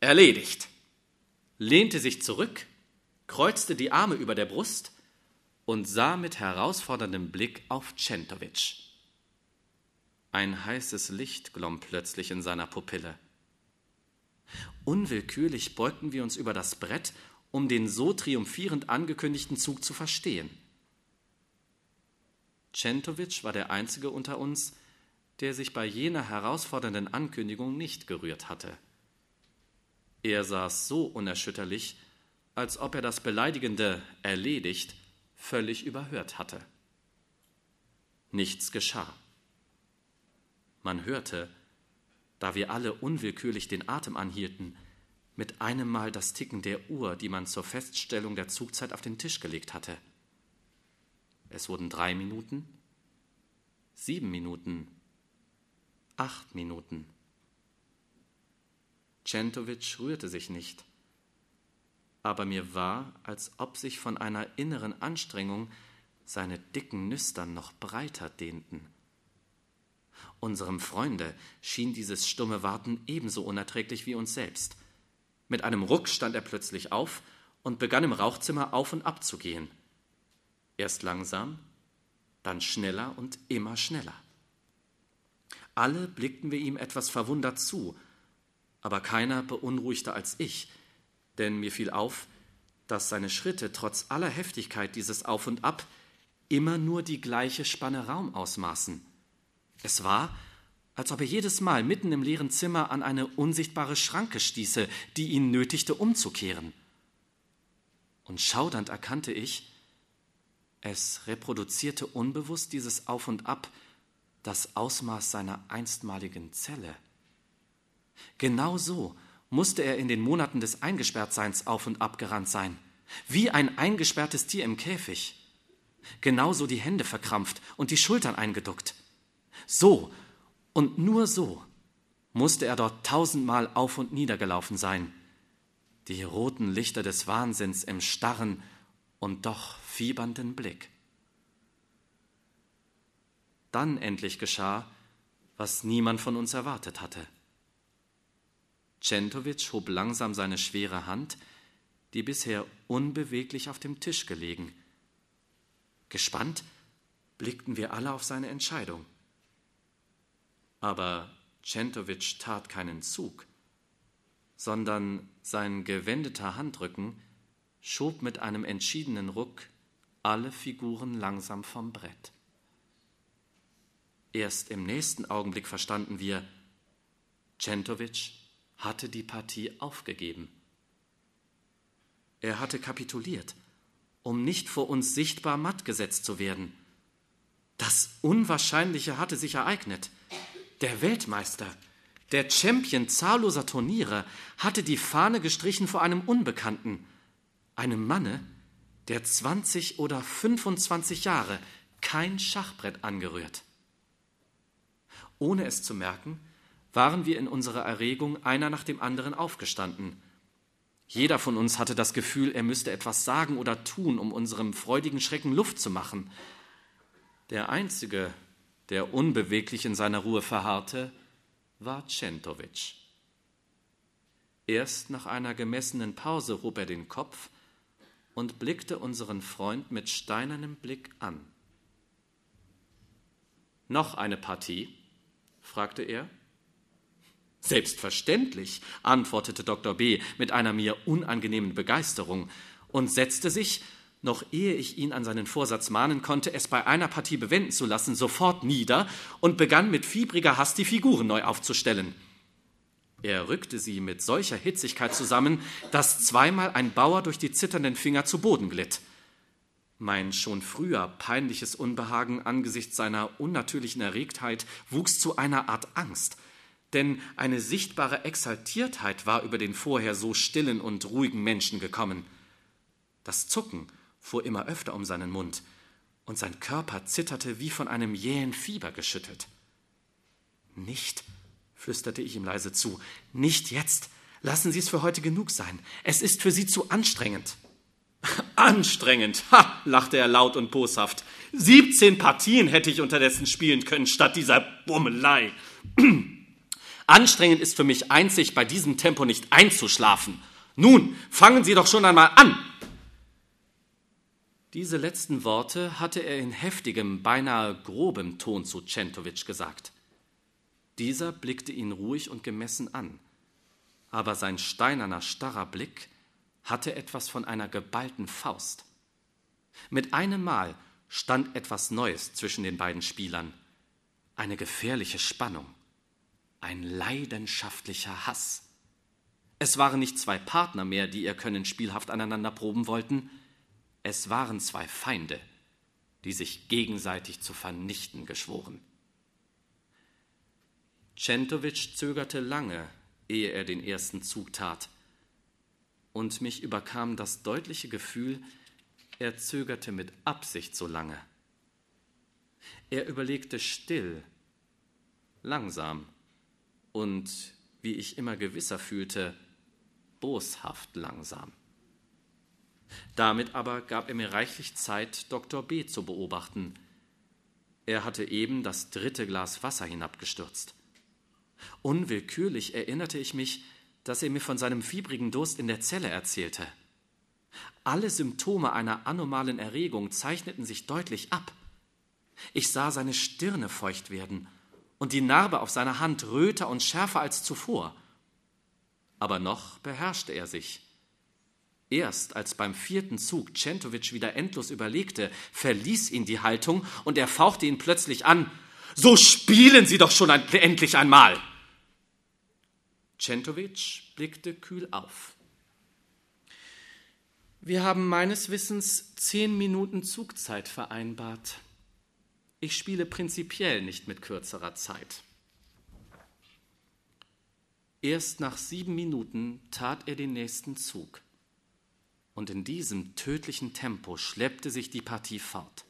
erledigt, lehnte sich zurück, kreuzte die Arme über der Brust und sah mit herausforderndem Blick auf Centovic. Ein heißes Licht glomm plötzlich in seiner Pupille. Unwillkürlich beugten wir uns über das Brett, um den so triumphierend angekündigten Zug zu verstehen. Centovic war der einzige unter uns, der sich bei jener herausfordernden Ankündigung nicht gerührt hatte. Er saß so unerschütterlich, als ob er das Beleidigende erledigt völlig überhört hatte. Nichts geschah. Man hörte, da wir alle unwillkürlich den Atem anhielten, mit einem Mal das Ticken der Uhr, die man zur Feststellung der Zugzeit auf den Tisch gelegt hatte. Es wurden drei Minuten, sieben Minuten, acht Minuten. Centovic rührte sich nicht, aber mir war, als ob sich von einer inneren Anstrengung seine dicken Nüstern noch breiter dehnten. Unserem Freunde schien dieses stumme Warten ebenso unerträglich wie uns selbst. Mit einem Ruck stand er plötzlich auf und begann im Rauchzimmer auf und ab zu gehen. Erst langsam, dann schneller und immer schneller. Alle blickten wir ihm etwas verwundert zu, aber keiner beunruhigter als ich, denn mir fiel auf, dass seine Schritte trotz aller Heftigkeit dieses Auf und Ab immer nur die gleiche Spanne Raum ausmaßen. Es war, als ob er jedes Mal mitten im leeren Zimmer an eine unsichtbare Schranke stieße, die ihn nötigte umzukehren. Und schaudernd erkannte ich, es reproduzierte unbewusst dieses Auf und Ab, das Ausmaß seiner einstmaligen Zelle. Genau so musste er in den Monaten des Eingesperrtseins auf und ab gerannt sein, wie ein eingesperrtes Tier im Käfig. Genauso die Hände verkrampft und die Schultern eingeduckt. So und nur so musste er dort tausendmal auf und nieder gelaufen sein, die roten Lichter des Wahnsinns im starren und doch fiebernden Blick. Dann endlich geschah, was niemand von uns erwartet hatte. Centovic hob langsam seine schwere Hand, die bisher unbeweglich auf dem Tisch gelegen. Gespannt blickten wir alle auf seine Entscheidung. Aber Centovic tat keinen Zug, sondern sein gewendeter Handrücken schob mit einem entschiedenen Ruck alle Figuren langsam vom Brett. Erst im nächsten Augenblick verstanden wir, Centovic hatte die Partie aufgegeben. Er hatte kapituliert, um nicht vor uns sichtbar matt gesetzt zu werden. Das Unwahrscheinliche hatte sich ereignet. Der Weltmeister, der Champion zahlloser Turniere, hatte die Fahne gestrichen vor einem Unbekannten, einem Manne, der 20 oder 25 Jahre kein Schachbrett angerührt. Ohne es zu merken, waren wir in unserer Erregung einer nach dem anderen aufgestanden. Jeder von uns hatte das Gefühl, er müsste etwas sagen oder tun, um unserem freudigen Schrecken Luft zu machen. Der Einzige, der unbeweglich in seiner Ruhe verharrte, war Centovic. Erst nach einer gemessenen Pause hob er den Kopf und blickte unseren Freund mit steinernem Blick an. Noch eine Partie? fragte er. Selbstverständlich, antwortete Dr. B. mit einer mir unangenehmen Begeisterung und setzte sich, noch ehe ich ihn an seinen Vorsatz mahnen konnte, es bei einer Partie bewenden zu lassen, sofort nieder und begann mit fiebriger Hast die Figuren neu aufzustellen. Er rückte sie mit solcher Hitzigkeit zusammen, dass zweimal ein Bauer durch die zitternden Finger zu Boden glitt. Mein schon früher peinliches Unbehagen angesichts seiner unnatürlichen Erregtheit wuchs zu einer Art Angst, denn eine sichtbare Exaltiertheit war über den vorher so stillen und ruhigen Menschen gekommen. Das Zucken fuhr immer öfter um seinen Mund, und sein Körper zitterte wie von einem jähen Fieber geschüttelt. Nicht, flüsterte ich ihm leise zu, nicht jetzt. Lassen Sie es für heute genug sein. Es ist für Sie zu anstrengend. [LAUGHS] Anstrengend, ha, lachte er laut und boshaft. Siebzehn Partien hätte ich unterdessen spielen können, statt dieser Bummelei. [CLEARS THROAT] Anstrengend ist für mich einzig, bei diesem Tempo nicht einzuschlafen. Nun, fangen Sie doch schon einmal an. Diese letzten Worte hatte er in heftigem, beinahe grobem Ton zu Centovic gesagt. Dieser blickte ihn ruhig und gemessen an, aber sein steinerner, starrer Blick hatte etwas von einer geballten Faust. Mit einem Mal stand etwas Neues zwischen den beiden Spielern. eine gefährliche Spannung, ein leidenschaftlicher Hass. Es waren nicht zwei Partner mehr, die ihr Können spielhaft aneinander proben wollten, es waren zwei Feinde, die sich gegenseitig zu vernichten geschworen. Centovic zögerte lange, ehe er den ersten Zug tat, und mich überkam das deutliche Gefühl, er zögerte mit Absicht so lange. Er überlegte still, langsam und, wie ich immer gewisser fühlte, boshaft langsam. Damit aber gab er mir reichlich Zeit, Dr. B. zu beobachten. Er hatte eben das dritte Glas Wasser hinabgestürzt. Unwillkürlich erinnerte ich mich, dass er mir von seinem fiebrigen Durst in der Zelle erzählte. Alle Symptome einer anomalen Erregung zeichneten sich deutlich ab. Ich sah seine Stirne feucht werden und die Narbe auf seiner Hand röter und schärfer als zuvor. Aber noch beherrschte er sich. Erst als beim vierten Zug Centovic wieder endlos überlegte, verließ ihn die Haltung und er fauchte ihn plötzlich an. So spielen Sie doch schon ein, endlich einmal! Centovic blickte kühl auf. Wir haben meines Wissens zehn Minuten Zugzeit vereinbart. Ich spiele prinzipiell nicht mit kürzerer Zeit. Erst nach sieben Minuten tat er den nächsten Zug. Und in diesem tödlichen Tempo schleppte sich die Partie fort.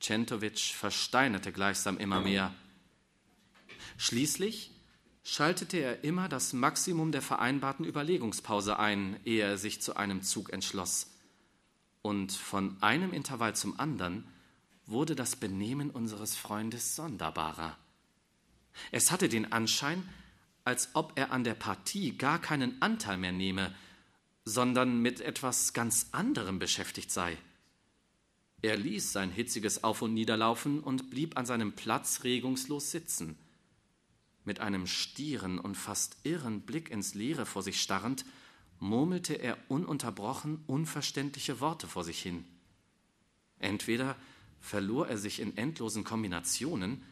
Centovic versteinerte gleichsam immer mehr. Schließlich schaltete er immer das Maximum der vereinbarten Überlegungspause ein, ehe er sich zu einem Zug entschloss. Und von einem Intervall zum anderen wurde das Benehmen unseres Freundes sonderbarer. Es hatte den Anschein, als ob er an der Partie gar keinen Anteil mehr nehme, sondern mit etwas ganz anderem beschäftigt sei. Er ließ sein hitziges Auf und Niederlaufen und blieb an seinem Platz regungslos sitzen. Mit einem stieren und fast irren Blick ins Leere vor sich starrend, murmelte er ununterbrochen unverständliche Worte vor sich hin. Entweder verlor er sich in endlosen Kombinationen,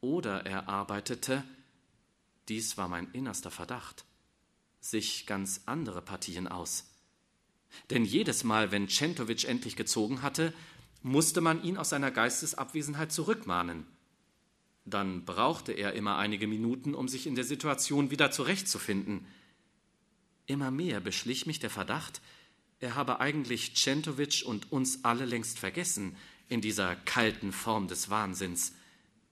oder er arbeitete dies war mein innerster Verdacht, sich ganz andere Partien aus. Denn jedes Mal, wenn Centovic endlich gezogen hatte, musste man ihn aus seiner Geistesabwesenheit zurückmahnen. Dann brauchte er immer einige Minuten, um sich in der Situation wieder zurechtzufinden. Immer mehr beschlich mich der Verdacht, er habe eigentlich Centovic und uns alle längst vergessen in dieser kalten Form des Wahnsinns,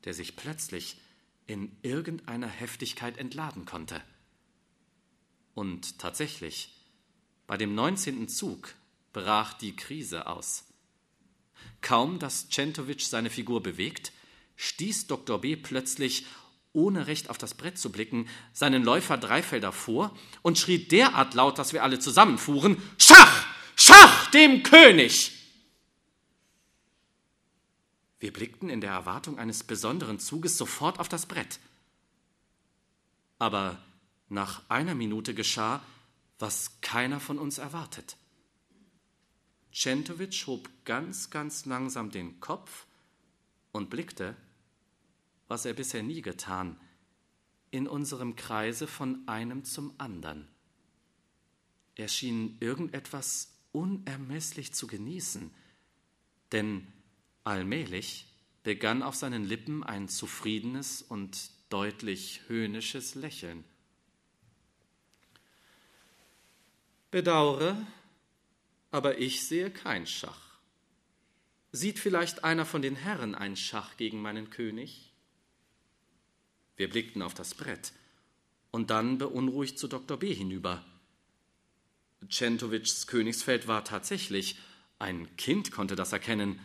der sich plötzlich in irgendeiner Heftigkeit entladen konnte. Und tatsächlich, bei dem 19. Zug brach die Krise aus. Kaum, dass Centovic seine Figur bewegt, stieß Dr. B. plötzlich, ohne recht auf das Brett zu blicken, seinen Läufer drei Felder vor und schrie derart laut, dass wir alle zusammenfuhren: Schach! Schach dem König! Wir blickten in der Erwartung eines besonderen Zuges sofort auf das Brett. Aber nach einer Minute geschah, was keiner von uns erwartet. Centovic hob ganz, ganz langsam den Kopf und blickte, was er bisher nie getan, in unserem Kreise von einem zum anderen. Er schien irgendetwas unermesslich zu genießen, denn Allmählich begann auf seinen Lippen ein zufriedenes und deutlich höhnisches Lächeln. Bedaure, aber ich sehe kein Schach. Sieht vielleicht einer von den Herren ein Schach gegen meinen König? Wir blickten auf das Brett und dann beunruhigt zu Dr. B. hinüber. Centovics Königsfeld war tatsächlich, ein Kind konnte das erkennen,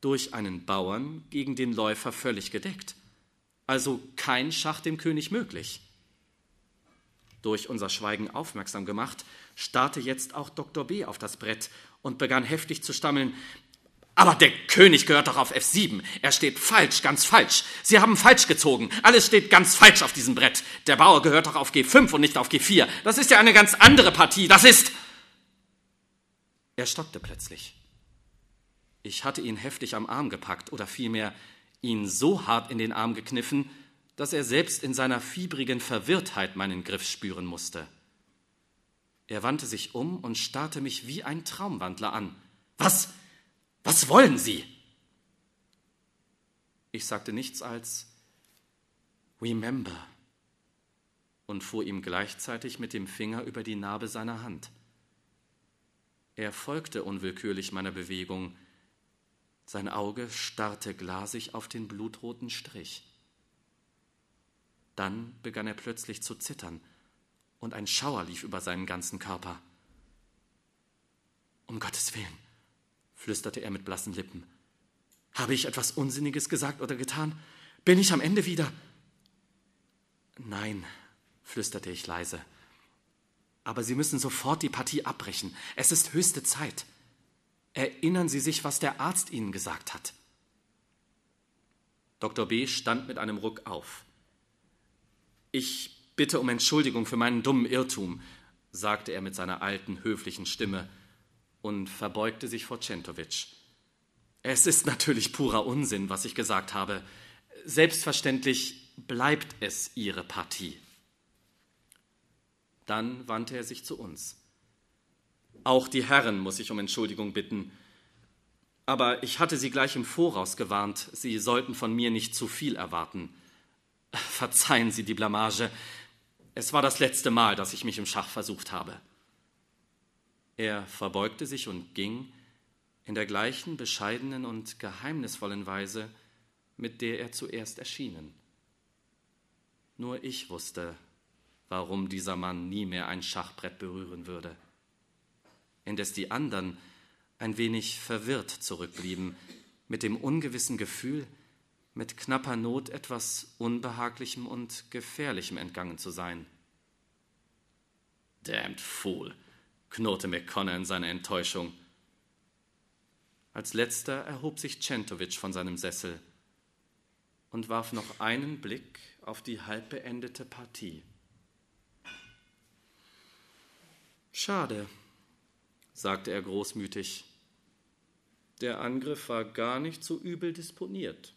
durch einen Bauern gegen den Läufer völlig gedeckt. Also kein Schach dem König möglich. Durch unser Schweigen aufmerksam gemacht, starrte jetzt auch Dr. B. auf das Brett und begann heftig zu stammeln. Aber der König gehört doch auf F7. Er steht falsch, ganz falsch. Sie haben falsch gezogen. Alles steht ganz falsch auf diesem Brett. Der Bauer gehört doch auf G5 und nicht auf G4. Das ist ja eine ganz andere Partie. Das ist. Er stockte plötzlich. Ich hatte ihn heftig am Arm gepackt, oder vielmehr, ihn so hart in den Arm gekniffen, dass er selbst in seiner fiebrigen Verwirrtheit meinen Griff spüren musste. Er wandte sich um und starrte mich wie ein Traumwandler an. Was? Was wollen Sie? Ich sagte nichts als Remember und fuhr ihm gleichzeitig mit dem Finger über die Narbe seiner Hand. Er folgte unwillkürlich meiner Bewegung. Sein Auge starrte glasig auf den blutroten Strich. Dann begann er plötzlich zu zittern und ein Schauer lief über seinen ganzen Körper. Um Gottes Willen, flüsterte er mit blassen Lippen. Habe ich etwas Unsinniges gesagt oder getan? Bin ich am Ende wieder? Nein, flüsterte ich leise. Aber Sie müssen sofort die Partie abbrechen. Es ist höchste Zeit. Erinnern Sie sich, was der Arzt Ihnen gesagt hat. Dr. B. stand mit einem Ruck auf. Ich bitte um Entschuldigung für meinen dummen Irrtum, sagte er mit seiner alten, höflichen Stimme und verbeugte sich vor Centovic. Es ist natürlich purer Unsinn, was ich gesagt habe. Selbstverständlich bleibt es Ihre Partie. Dann wandte er sich zu uns. Auch die Herren muss ich um Entschuldigung bitten. Aber ich hatte Sie gleich im Voraus gewarnt, Sie sollten von mir nicht zu viel erwarten. Verzeihen Sie die Blamage. Es war das letzte Mal, dass ich mich im Schach versucht habe. Er verbeugte sich und ging in der gleichen bescheidenen und geheimnisvollen Weise, mit der er zuerst erschienen. Nur ich wusste, warum dieser Mann nie mehr ein Schachbrett berühren würde. Indes die anderen ein wenig verwirrt zurückblieben, mit dem ungewissen Gefühl, mit knapper Not etwas Unbehaglichem und Gefährlichem entgangen zu sein. Damned Fool, knurrte McConnor in seiner Enttäuschung. Als letzter erhob sich Centovic von seinem Sessel und warf noch einen Blick auf die halb beendete Partie. Schade, sagte er großmütig. Der Angriff war gar nicht so übel disponiert.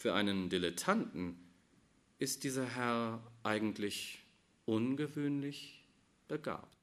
Für einen Dilettanten ist dieser Herr eigentlich ungewöhnlich begabt.